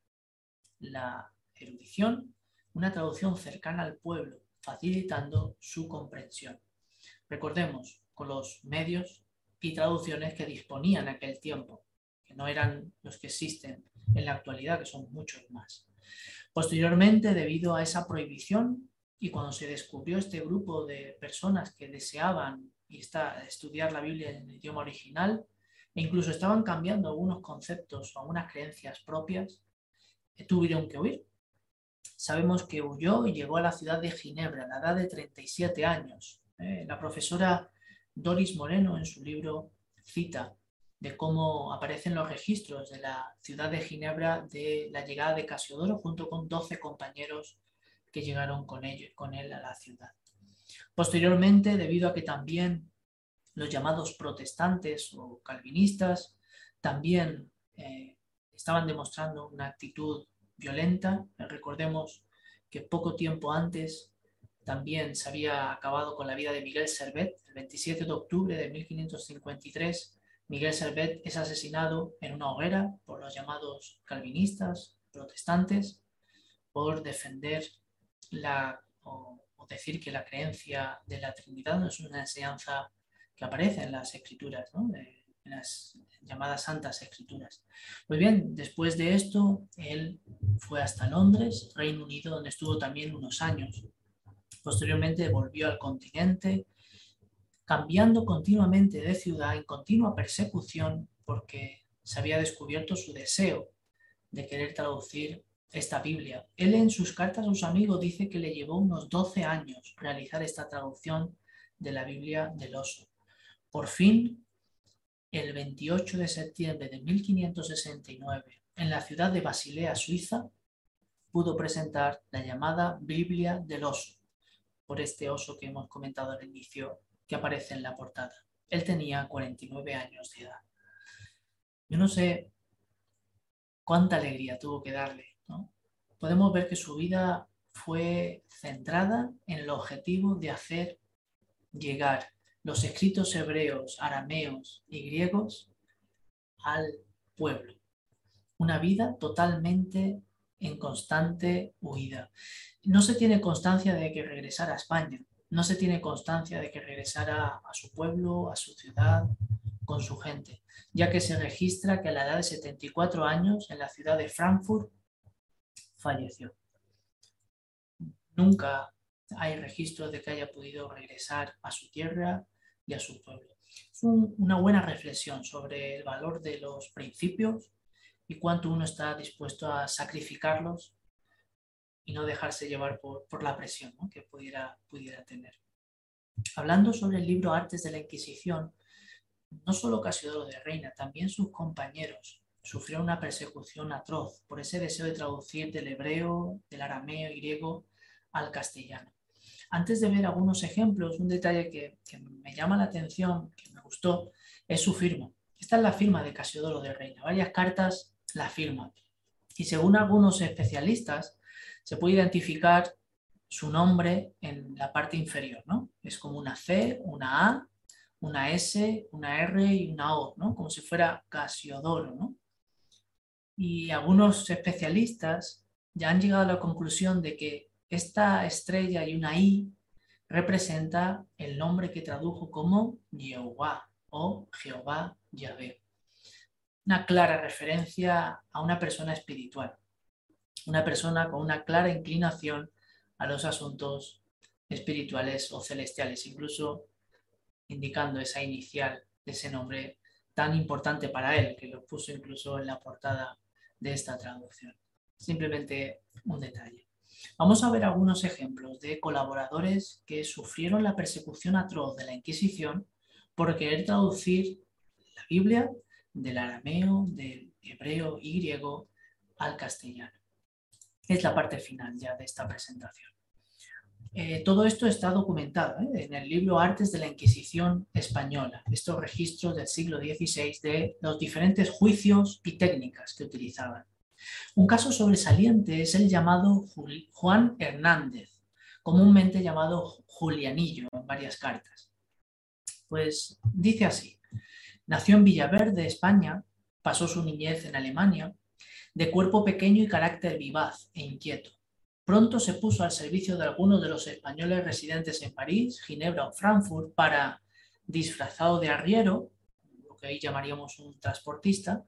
la erudición, una traducción cercana al pueblo, facilitando su comprensión. Recordemos, con los medios y traducciones que disponían en aquel tiempo, que no eran los que existen en la actualidad, que son muchos más. Posteriormente, debido a esa prohibición y cuando se descubrió este grupo de personas que deseaban estudiar la Biblia en el idioma original e incluso estaban cambiando algunos conceptos o algunas creencias propias, eh, tuvieron que huir. Sabemos que huyó y llegó a la ciudad de Ginebra a la edad de 37 años. Eh, la profesora Doris Moreno en su libro cita de cómo aparecen los registros de la ciudad de Ginebra de la llegada de Casiodoro junto con 12 compañeros que llegaron con, con él a la ciudad. Posteriormente, debido a que también los llamados protestantes o calvinistas también eh, estaban demostrando una actitud violenta, recordemos que poco tiempo antes también se había acabado con la vida de Miguel Servet, el 27 de octubre de 1553, Miguel Servet es asesinado en una hoguera por los llamados calvinistas, protestantes, por defender la, o, decir que la creencia de la Trinidad no es una enseñanza que aparece en las escrituras, en las llamadas santas escrituras. Pues bien, después de esto, él fue hasta Londres, Reino Unido, donde estuvo también unos años. Posteriormente volvió al continente, cambiando continuamente de ciudad en continua persecución porque se había descubierto su deseo de querer traducir esta Biblia. Él en sus cartas a sus amigos dice que le llevó unos 12 años realizar esta traducción de la Biblia del oso. Por fin, el 28 de septiembre de 1569, en la ciudad de Basilea, Suiza, pudo presentar la llamada Biblia del oso, por este oso que hemos comentado al inicio, que aparece en la portada. Él tenía 49 años de edad. Yo no sé cuánta alegría tuvo que darle. Podemos ver que su vida fue centrada en el objetivo de hacer llegar los escritos hebreos, arameos y griegos al pueblo. Una vida totalmente en constante huida. No se tiene constancia de que regresara a España, no se tiene constancia de que regresara a su pueblo, a su ciudad, con su gente, ya que se registra que a la edad de 74 años en la ciudad de Frankfurt falleció. Nunca hay registros de que haya podido regresar a su tierra y a su pueblo. Es una buena reflexión sobre el valor de los principios y cuánto uno está dispuesto a sacrificarlos y no dejarse llevar por, la presión que pudiera, pudiera tener. Hablando sobre el libro Artes de la Inquisición, no solo Casiodoro de Reina, también sus compañeros sufrieron una persecución atroz por ese deseo de traducir del hebreo, del arameo y griego al castellano. Antes de ver algunos ejemplos, un detalle que, me llama la atención, que me gustó, es su firma. Esta es la firma de Casiodoro de Reina. Varias cartas la firman. Y según algunos especialistas, se puede identificar su nombre en la parte inferior, ¿no? Es como una C, una A, una S, una R y una O, ¿no? Como si fuera Casiodoro, ¿no? Y algunos especialistas ya han llegado a la conclusión de que esta estrella y una I representa el nombre que tradujo como Jehová o Jehová Yahvé. Una clara referencia a una persona espiritual, una persona con una clara inclinación a los asuntos espirituales o celestiales, incluso indicando esa inicial de ese nombre tan importante para él, que lo puso incluso en la portada de esta traducción. Simplemente un detalle. Vamos a ver algunos ejemplos de colaboradores que sufrieron la persecución atroz de la Inquisición por querer traducir la Biblia del arameo, del hebreo y griego al castellano. Es la parte final ya de esta presentación. Eh, todo esto está documentado ¿eh? en el libro Artes de la Inquisición Española, estos registros del siglo XVI de los diferentes juicios y técnicas que utilizaban. Un caso sobresaliente es el llamado Juan Hernández, comúnmente llamado Julianillo en varias cartas. Pues dice así, nació en Villaverde, España, pasó su niñez en Alemania, de cuerpo pequeño y carácter vivaz e inquieto. Pronto se puso al servicio de algunos de los españoles residentes en París, Ginebra o Frankfurt para, disfrazado de arriero, lo que ahí llamaríamos un transportista,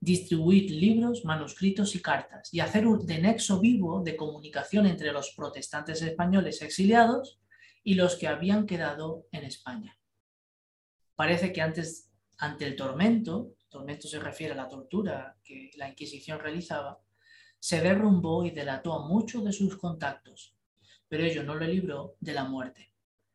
distribuir libros, manuscritos y cartas y hacer de nexo vivo de comunicación entre los protestantes españoles exiliados y los que habían quedado en España. Parece que antes, ante el tormento, tormento se refiere a la tortura que la Inquisición realizaba, se derrumbó y delató a muchos de sus contactos, pero ello no le libró de la muerte.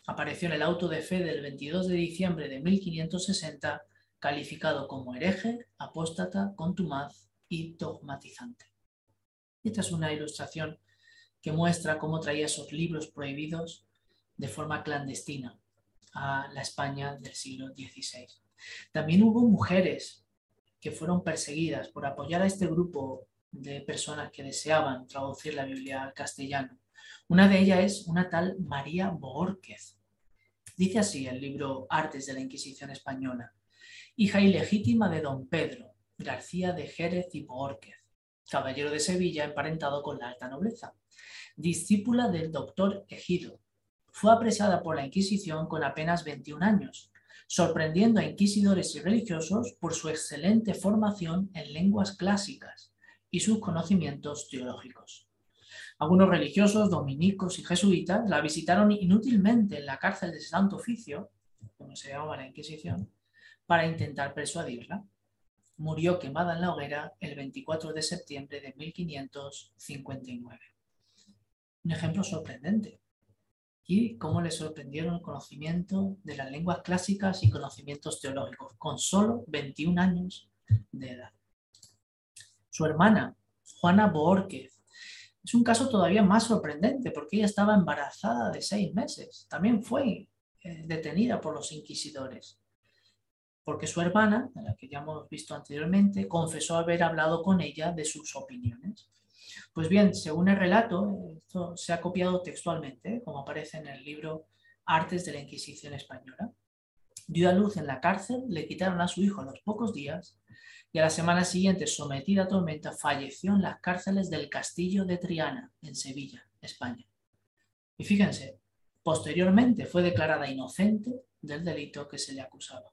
Apareció en el auto de fe del 22 de diciembre de 1560 calificado como hereje, apóstata, contumaz y dogmatizante. Esta es una ilustración que muestra cómo traía esos libros prohibidos de forma clandestina a la España del siglo XVI. También hubo mujeres que fueron perseguidas por apoyar a este grupo de personas que deseaban traducir la Biblia al castellano. Una de ellas es una tal María Borquez. Dice así el libro Artes de la Inquisición Española hija ilegítima de don Pedro García de Jerez y Borquez, caballero de Sevilla emparentado con la alta nobleza, discípula del doctor Egido. Fue apresada por la Inquisición con apenas 21 años, sorprendiendo a inquisidores y religiosos por su excelente formación en lenguas clásicas y sus conocimientos teológicos. Algunos religiosos, dominicos y jesuitas la visitaron inútilmente en la cárcel de Santo Oficio, como se llamaba la Inquisición, para intentar persuadirla. Murió quemada en la hoguera el 24 de septiembre de 1559. Un ejemplo sorprendente. Y cómo le sorprendieron el conocimiento de las lenguas clásicas y conocimientos teológicos, con solo 21 años de edad. Su hermana, Juana Borquez, es un caso todavía más sorprendente porque ella estaba embarazada de seis meses. También fue eh, detenida por los inquisidores porque su hermana, a la que ya hemos visto anteriormente, confesó haber hablado con ella de sus opiniones. Pues bien, según el relato, esto se ha copiado textualmente, como aparece en el libro Artes de la Inquisición Española. Dio a luz en la cárcel, le quitaron a su hijo a los pocos días y a la semana siguiente, sometida a tormenta, falleció en las cárceles del castillo de Triana, en Sevilla, España. Y fíjense, posteriormente fue declarada inocente del delito que se le acusaba.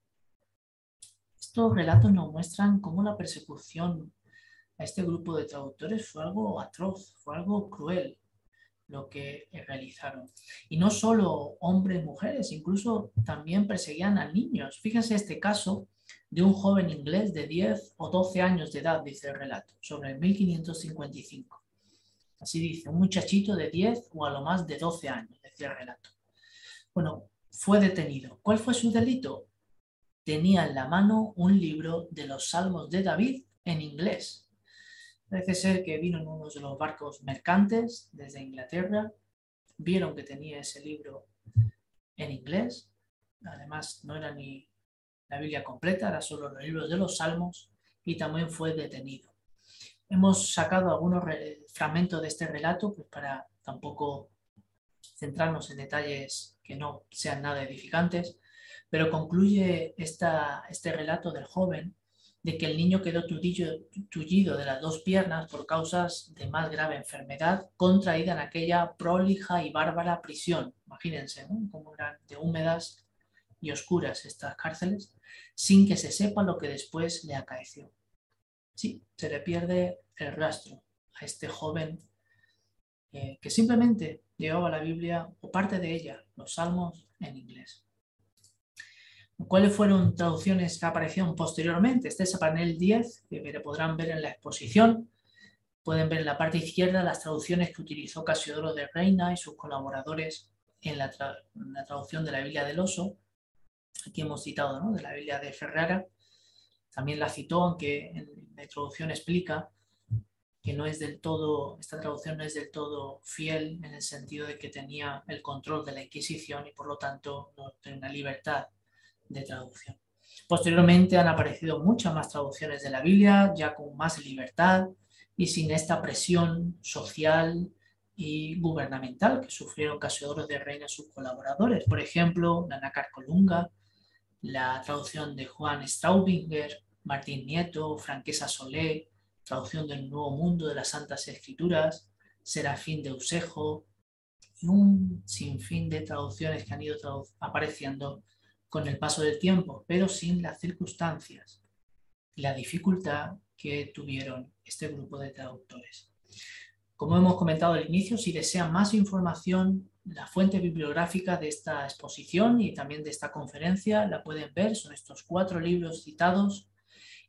Estos relatos nos muestran cómo la persecución a este grupo de traductores fue algo atroz, fue algo cruel lo que realizaron. Y no solo hombres, mujeres, incluso también perseguían a niños. Fíjense este caso de un joven inglés de 10 o 12 años de edad, dice el relato, sobre el 1555. Así dice, un muchachito de 10 o a lo más de 12 años, decía el relato. Bueno, fue detenido. ¿Cuál fue su delito? Tenía en la mano un libro de los Salmos de David en inglés. Parece ser que vino en uno de los barcos mercantes desde Inglaterra, vieron que tenía ese libro en inglés, además no era ni la Biblia completa, era solo los libros de los Salmos y también fue detenido. Hemos sacado algunos fragmentos de este relato pues para tampoco centrarnos en detalles que no sean nada edificantes, pero concluye este relato del joven de que el niño quedó tullido de las dos piernas por causas de más grave enfermedad contraída en aquella prolija y bárbara prisión. Imagínense, ¿no? Como eran de húmedas y oscuras estas cárceles, sin que se sepa lo que después le acaeció. Sí, se le pierde el rastro a este joven eh, que simplemente llevaba la Biblia o parte de ella, los salmos, en inglés. ¿Cuáles fueron traducciones que aparecieron posteriormente? Este es el panel 10, que podrán ver en la exposición. Pueden ver en la parte izquierda las traducciones que utilizó Casiodoro de Reina y sus colaboradores en la, traducción de la Biblia del Oso. Aquí hemos citado ¿no? de la Biblia de Ferrara. También la citó, aunque en la introducción explica que no es del todo, esta traducción no es del todo fiel en el sentido de que tenía el control de la Inquisición y por lo tanto no tiene una libertad de traducción. Posteriormente han aparecido muchas más traducciones de la Biblia, ya con más libertad y sin esta presión social y gubernamental que sufrieron Casiodoro de Reina sus colaboradores. Por ejemplo, Nanacar Colunga, la traducción de Juan Straubinger, Martín Nieto, Franquesa Solé, traducción del Nuevo Mundo de las Santas Escrituras, Serafín de Usejo, y un sinfín de traducciones que han ido apareciendo con el paso del tiempo, pero sin las circunstancias la dificultad que tuvieron este grupo de traductores. Como hemos comentado al inicio, si desean más información, la fuente bibliográfica de esta exposición y también de esta conferencia la pueden ver, son estos cuatro libros citados.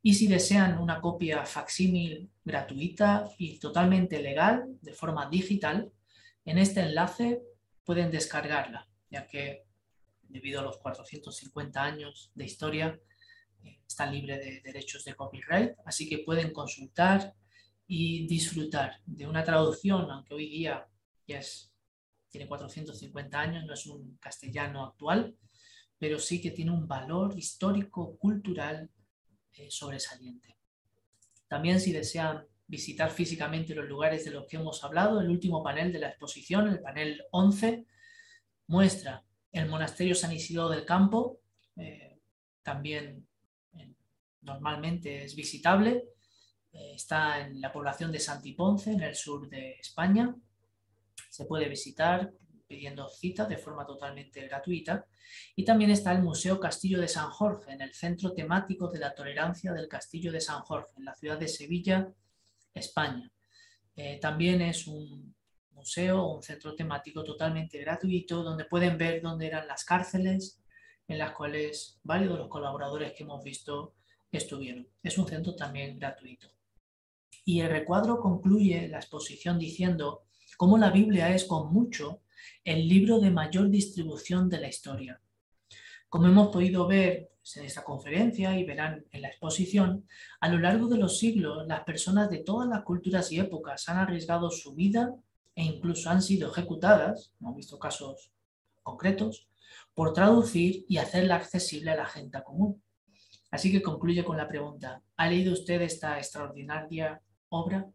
Y si desean una copia facsímil gratuita y totalmente legal, de forma digital, en este enlace pueden descargarla, ya que debido a los 450 años de historia, eh, está libre de derechos de copyright, así que pueden consultar y disfrutar de una traducción, aunque hoy día ya es, tiene 450 años, no es un castellano actual, pero sí que tiene un valor histórico, cultural eh, sobresaliente. También si desean visitar físicamente los lugares de los que hemos hablado, el último panel de la exposición, el panel 11, muestra el monasterio San Isidro del Campo eh, también eh, normalmente es visitable. Eh, está en la población de Santiponce, en el sur de España. Se puede visitar pidiendo cita de forma totalmente gratuita. Y también está el Museo Castillo de San Jorge, en el centro temático de la tolerancia del Castillo de San Jorge, en la ciudad de Sevilla, España. también es un museo o un centro temático totalmente gratuito donde pueden ver dónde eran las cárceles en las cuales varios de los colaboradores que hemos visto estuvieron. Es un centro también gratuito. Y el recuadro concluye la exposición diciendo cómo la Biblia es con mucho el libro de mayor distribución de la historia. Como hemos podido ver en esta conferencia y verán en la exposición, a lo largo de los siglos las personas de todas las culturas y épocas han arriesgado su vida e incluso han sido ejecutadas, hemos visto casos concretos, por traducir y hacerla accesible a la gente común. Así que concluye con la pregunta, ¿ha leído usted esta extraordinaria obra?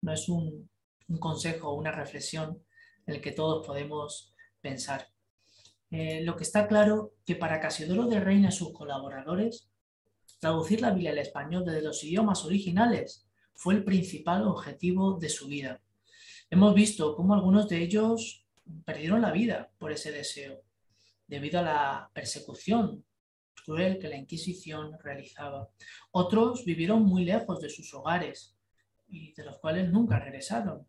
No es un, un consejo o una reflexión en el que todos podemos pensar. Eh, lo que está claro que para Casiodoro de Reina y sus colaboradores, traducir la Biblia al español desde los idiomas originales fue el principal objetivo de su vida. Hemos visto cómo algunos de ellos perdieron la vida por ese deseo, debido a la persecución cruel que la Inquisición realizaba. Otros vivieron muy lejos de sus hogares y de los cuales nunca regresaron.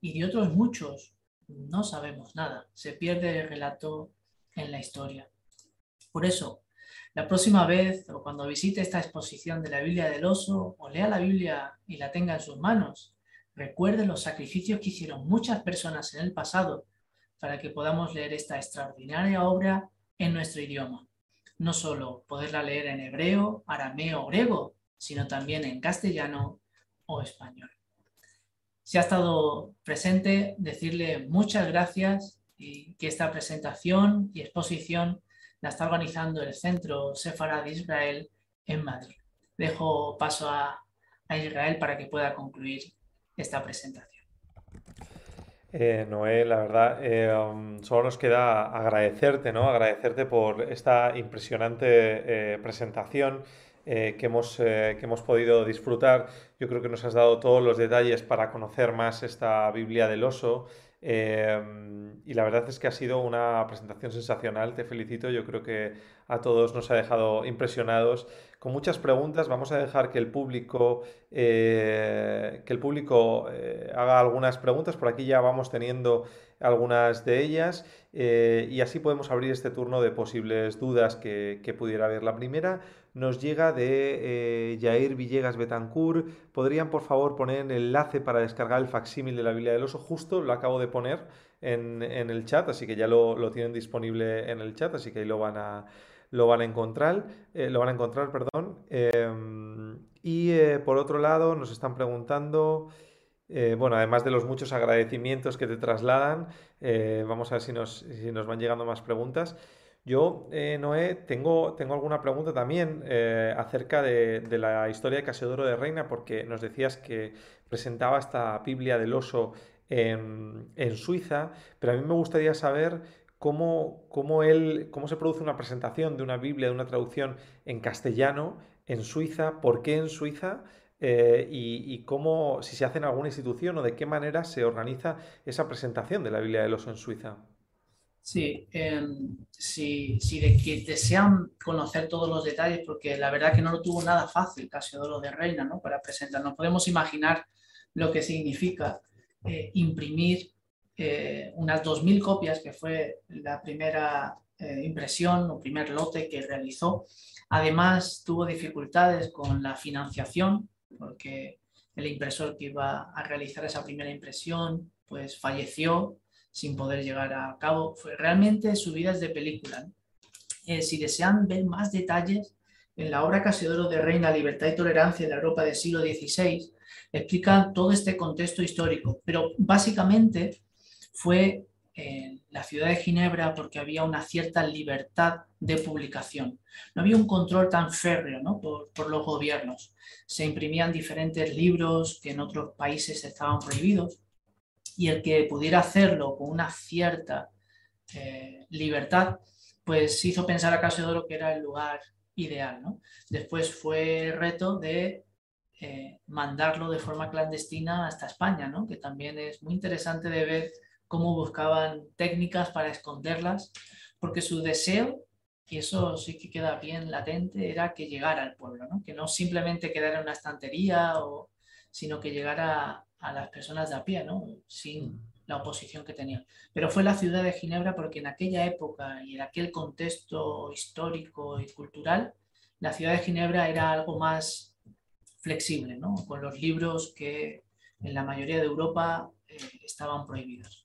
Y de otros muchos no sabemos nada. Se pierde el relato en la historia. Por eso, la próxima vez o cuando visite esta exposición de la Biblia del oso o lea la Biblia y la tenga en sus manos, recuerde los sacrificios que hicieron muchas personas en el pasado para que podamos leer esta extraordinaria obra en nuestro idioma. No solo poderla leer en hebreo, arameo o griego, sino también en castellano o español. Si ha estado presente, decirle muchas gracias y que esta presentación y exposición la está organizando el Centro Sefarad de Israel en Madrid. Dejo paso a, Israel para que pueda concluir esta presentación. Eh, Noé, la verdad, eh, um, solo nos queda agradecerte, ¿no? Agradecerte por esta impresionante eh, presentación que, hemos, que hemos podido disfrutar. Yo creo que nos has dado todos los detalles para conocer más esta Biblia del oso Em, y la verdad es que ha sido una presentación sensacional, te felicito, yo creo que a todos nos ha dejado impresionados. Con muchas preguntas, vamos a dejar que el público, eh, que el público eh, haga algunas preguntas, por aquí ya vamos teniendo algunas de ellas eh, y así podemos abrir este turno de posibles dudas que, que pudiera haber. La primera nos llega de Jair Villegas Betancourt. ¿Podrían por favor poner el enlace para descargar el facsímil de la Biblia del Oso? Justo lo acabo de poner en, el chat, así que ya lo, lo, tienen disponible en el chat, así que ahí lo van a, lo van a encontrar. Eh, lo van a encontrar, perdón. Em, y eh, por otro lado, nos están preguntando. Eh, bueno, además de los muchos agradecimientos que te trasladan, vamos a ver si nos, si nos van llegando más preguntas. Yo, Noé, tengo, tengo alguna pregunta también acerca de, de, la historia de Casiodoro de Reina, porque nos decías que presentaba esta Biblia del oso en, en Suiza, pero a mí me gustaría saber cómo, cómo, él, cómo se produce una presentación de una Biblia, de una traducción en castellano en Suiza, por qué en Suiza eh, y, cómo, si se hace en alguna institución o de qué manera se organiza esa presentación de la Biblia del oso en Suiza. Sí, em, si, de que desean conocer todos los detalles, porque la verdad que no lo tuvo nada fácil Casiodoro de Reina ¿no? para presentar. No podemos imaginar lo que significa eh, imprimir eh, unas 2.000 copias, que fue la primera eh, impresión o primer lote que realizó. Además, tuvo dificultades con la financiación, porque el impresor que iba a realizar esa primera impresión pues falleció sin poder llegar a cabo. Fue realmente su vida es de película. Eh, si desean ver más detalles, en la obra Casiodoro de Reina, Libertad y Tolerancia en la Europa del siglo XVI, explica todo este contexto histórico, pero básicamente fue en la ciudad de Ginebra porque había una cierta libertad de publicación. No había un control tan férreo por, los gobiernos. Se imprimían diferentes libros que en otros países estaban prohibidos y el que pudiera hacerlo con una cierta eh, libertad, pues hizo pensar a Casiodoro que era el lugar ideal. Después fue el reto de eh, mandarlo de forma clandestina hasta España, que también es muy interesante de ver cómo buscaban técnicas para esconderlas, porque su deseo, y eso sí que queda bien latente, era que llegara al pueblo, ¿no? que no simplemente quedara en una estantería, o, sino que llegara a las personas de a pie, ¿no? sin la oposición que tenían. Pero fue la ciudad de Ginebra porque en aquella época y en aquel contexto histórico y cultural, la ciudad de Ginebra era algo más flexible, ¿no? con los libros que en la mayoría de Europa eh, estaban prohibidos.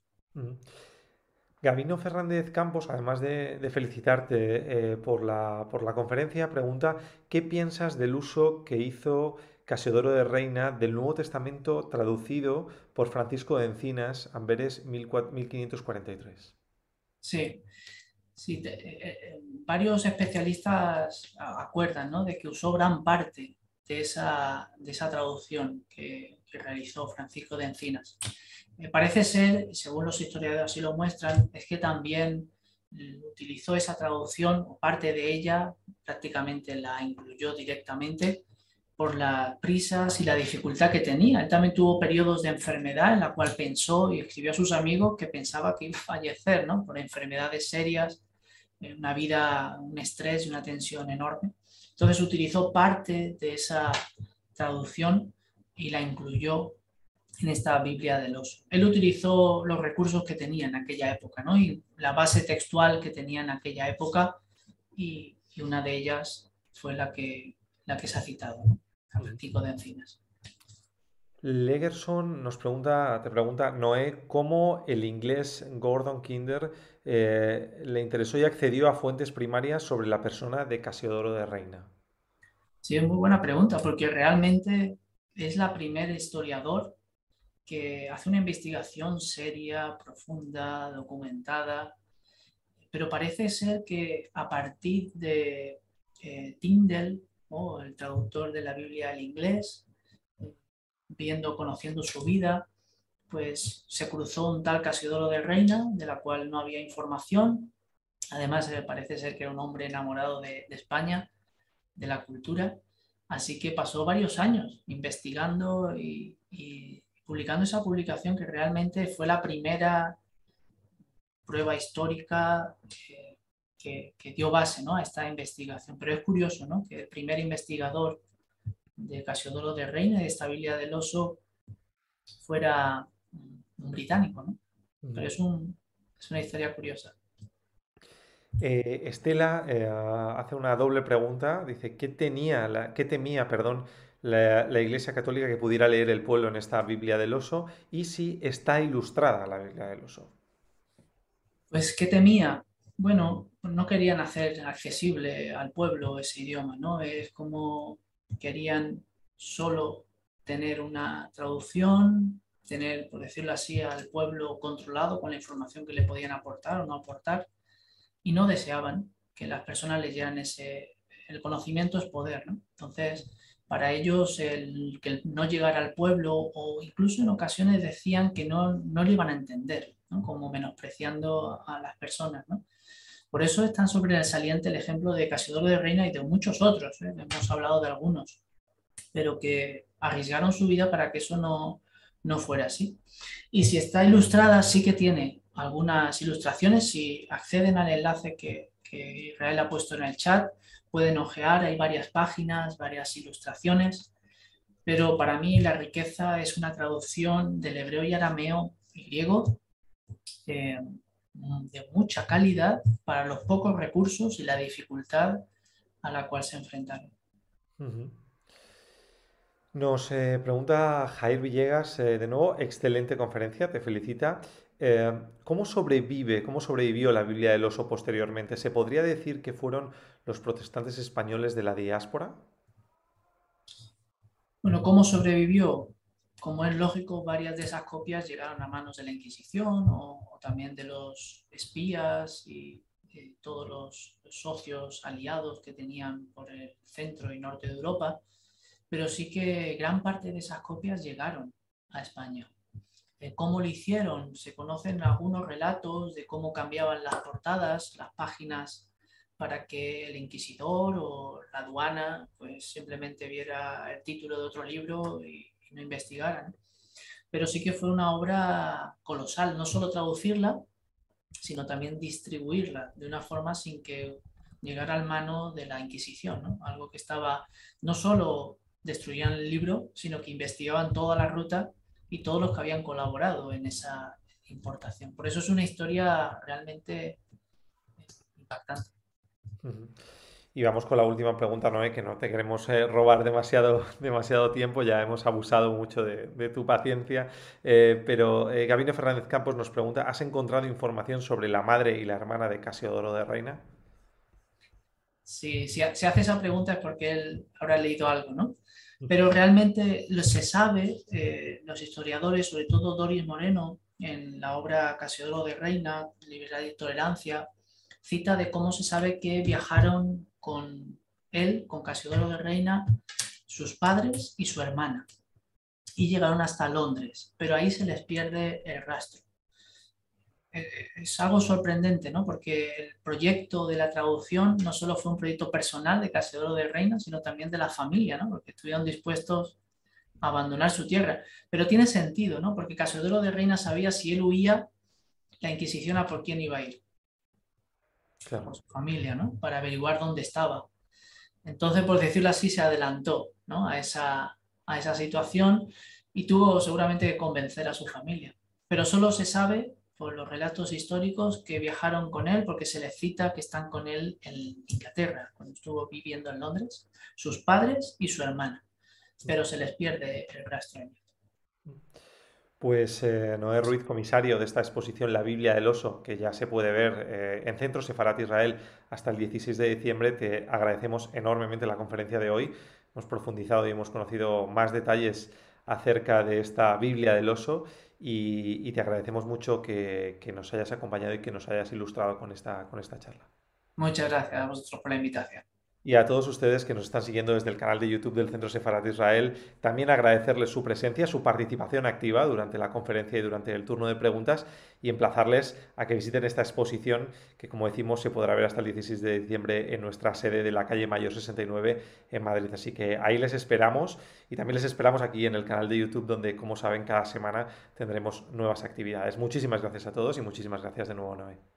Gabino Fernández Campos, además de, felicitarte eh, por, la, por la conferencia, pregunta, ¿qué piensas del uso que hizo Casiodoro de Reina del Nuevo Testamento traducido por Francisco de Encinas, Amberes 1543. Sí, sí eh, eh, varios especialistas acuerdan ¿no? de que usó gran parte de esa, de esa traducción que, realizó Francisco de Encinas. Me parece ser, según los historiadores así lo muestran, es que también utilizó esa traducción o parte de ella, prácticamente la incluyó directamente por las prisas y la dificultad que tenía. Él también tuvo periodos de enfermedad en la cual pensó y escribió a sus amigos que pensaba que iba a fallecer ¿no? por enfermedades serias, una vida, un estrés y una tensión enorme. Entonces utilizó parte de esa traducción y la incluyó en esta Biblia del oso. Él utilizó los recursos que tenía en aquella época ¿no? y la base textual que tenía en aquella época y, y una de ellas fue la que, la que se ha citado de Encinas. Legerson nos pregunta, te pregunta, Noé, ¿cómo el inglés Gordon Kinder eh, le interesó y accedió a fuentes primarias sobre la persona de Casiodoro de Reina? Sí, es muy buena pregunta, porque realmente es la primera historiador que hace una investigación seria, profunda, documentada, pero parece ser que a partir de eh, Tyndall el traductor de la Biblia al inglés, viendo, conociendo su vida, pues se cruzó un tal Casiodoro de Reina, de la cual no había información. Además, eh, parece ser que era un hombre enamorado de, España, de la cultura. Así que pasó varios años investigando y, publicando esa publicación que realmente fue la primera prueba histórica que, dio base ¿no? a esta investigación. Pero es curioso ¿no? que el primer investigador de Casiodoro de Reina y de estabilidad del oso fuera un británico. ¿no? Pero es, un, es una historia curiosa. Eh, Estela eh, hace una doble pregunta. Dice, ¿qué, tenía la, qué temía perdón, la, la, Iglesia Católica que pudiera leer el pueblo en esta Biblia del Oso? Y si está ilustrada la Biblia del Oso. Pues, ¿qué temía? Bueno, no querían hacer accesible al pueblo ese idioma, ¿no? Es como querían solo tener una traducción, tener, por decirlo así, al pueblo controlado con la información que le podían aportar o no aportar, y no deseaban que las personas leyeran ese, el conocimiento es poder. Entonces, para ellos el que no llegara al pueblo o incluso en ocasiones decían que no, no lo iban a entender, como menospreciando a las personas. ¿no? Por eso es tan sobresaliente el ejemplo de Casiodoro de Reina y de muchos otros, ¿eh? hemos hablado de algunos, pero que arriesgaron su vida para que eso no, no fuera así. Y si está ilustrada, sí que tiene algunas ilustraciones, si acceden al enlace que, Israel ha puesto en el chat, pueden ojear, hay varias páginas, varias ilustraciones, pero para mí la riqueza es una traducción del hebreo y arameo y griego. Eh, de mucha calidad para los pocos recursos y la dificultad a la cual se enfrentaron. Nos eh, pregunta Jair Villegas, eh, de nuevo, excelente conferencia, te felicita. Eh, ¿Cómo sobrevive, cómo sobrevivió la Biblia del oso posteriormente? ¿Se podría decir que fueron los protestantes españoles de la diáspora? Bueno, ¿cómo sobrevivió? como es lógico, varias de esas copias llegaron a manos de la Inquisición o, también de los espías y todos los, socios aliados que tenían por el centro y norte de Europa, pero sí que gran parte de esas copias llegaron a España. ¿Cómo lo hicieron? Se conocen algunos relatos de cómo cambiaban las portadas, las páginas, para que el inquisidor o la aduana pues simplemente viera el título de otro libro y no investigaran. Pero sí que fue una obra colosal, no solo traducirla, sino también distribuirla de una forma sin que llegara al mano de la Inquisición, algo que estaba, no solo destruían el libro, sino que investigaban toda la ruta y todos los que habían colaborado en esa importación. Por eso es una historia realmente impactante. Y vamos con la última pregunta, Noé, que no te queremos eh, robar demasiado, demasiado tiempo, ya hemos abusado mucho de, tu paciencia, eh, pero eh, Gabino Fernández Campos nos pregunta, ¿has encontrado información sobre la madre y la hermana de Casiodoro de Reina? Sí, si se hace esa pregunta es porque él habrá leído algo, ¿no? Pero realmente lo se sabe, los historiadores, sobre todo Doris Moreno, en la obra Casiodoro de Reina, Libertad y Tolerancia, cita de cómo se sabe que viajaron con él, con Casiodoro de Reina, sus padres y su hermana. Y llegaron hasta Londres, pero ahí se les pierde el rastro. Eh, es algo sorprendente, ¿no? Porque el proyecto de la traducción no solo fue un proyecto personal de Casiodoro de Reina, sino también de la familia, ¿no? Porque estuvieron dispuestos a abandonar su tierra. Pero tiene sentido, ¿no? Porque Casiodoro de Reina sabía si él huía, la Inquisición a por quién iba a ir con su familia, ¿no? Para averiguar dónde estaba. Entonces, por decirlo así, se adelantó ¿no? a, esa, a esa situación y tuvo seguramente que convencer a su familia. Pero solo se sabe por los relatos históricos que viajaron con él, porque se les cita que están con él en Inglaterra, cuando estuvo viviendo en Londres, sus padres y su hermana. Pero se les pierde el rastro. Pues eh, Noé Ruiz, comisario de esta exposición La Biblia del Oso, que ya se puede ver eh, en Centro Sefarat Israel hasta el 16 de diciembre, te agradecemos enormemente la conferencia de hoy. Hemos profundizado y hemos conocido más detalles acerca de esta Biblia del Oso y, te agradecemos mucho que, que, nos hayas acompañado y que nos hayas ilustrado con esta, con esta charla. Muchas gracias a vosotros por la invitación y a todos ustedes que nos están siguiendo desde el canal de YouTube del Centro Sefarat de Israel, también agradecerles su presencia, su participación activa durante la conferencia y durante el turno de preguntas y emplazarles a que visiten esta exposición que, como decimos, se podrá ver hasta el 16 de diciembre en nuestra sede de la calle Mayor 69 en Madrid. Así que ahí les esperamos y también les esperamos aquí en el canal de YouTube donde, como saben, cada semana tendremos nuevas actividades. Muchísimas gracias a todos y muchísimas gracias de nuevo, Noé.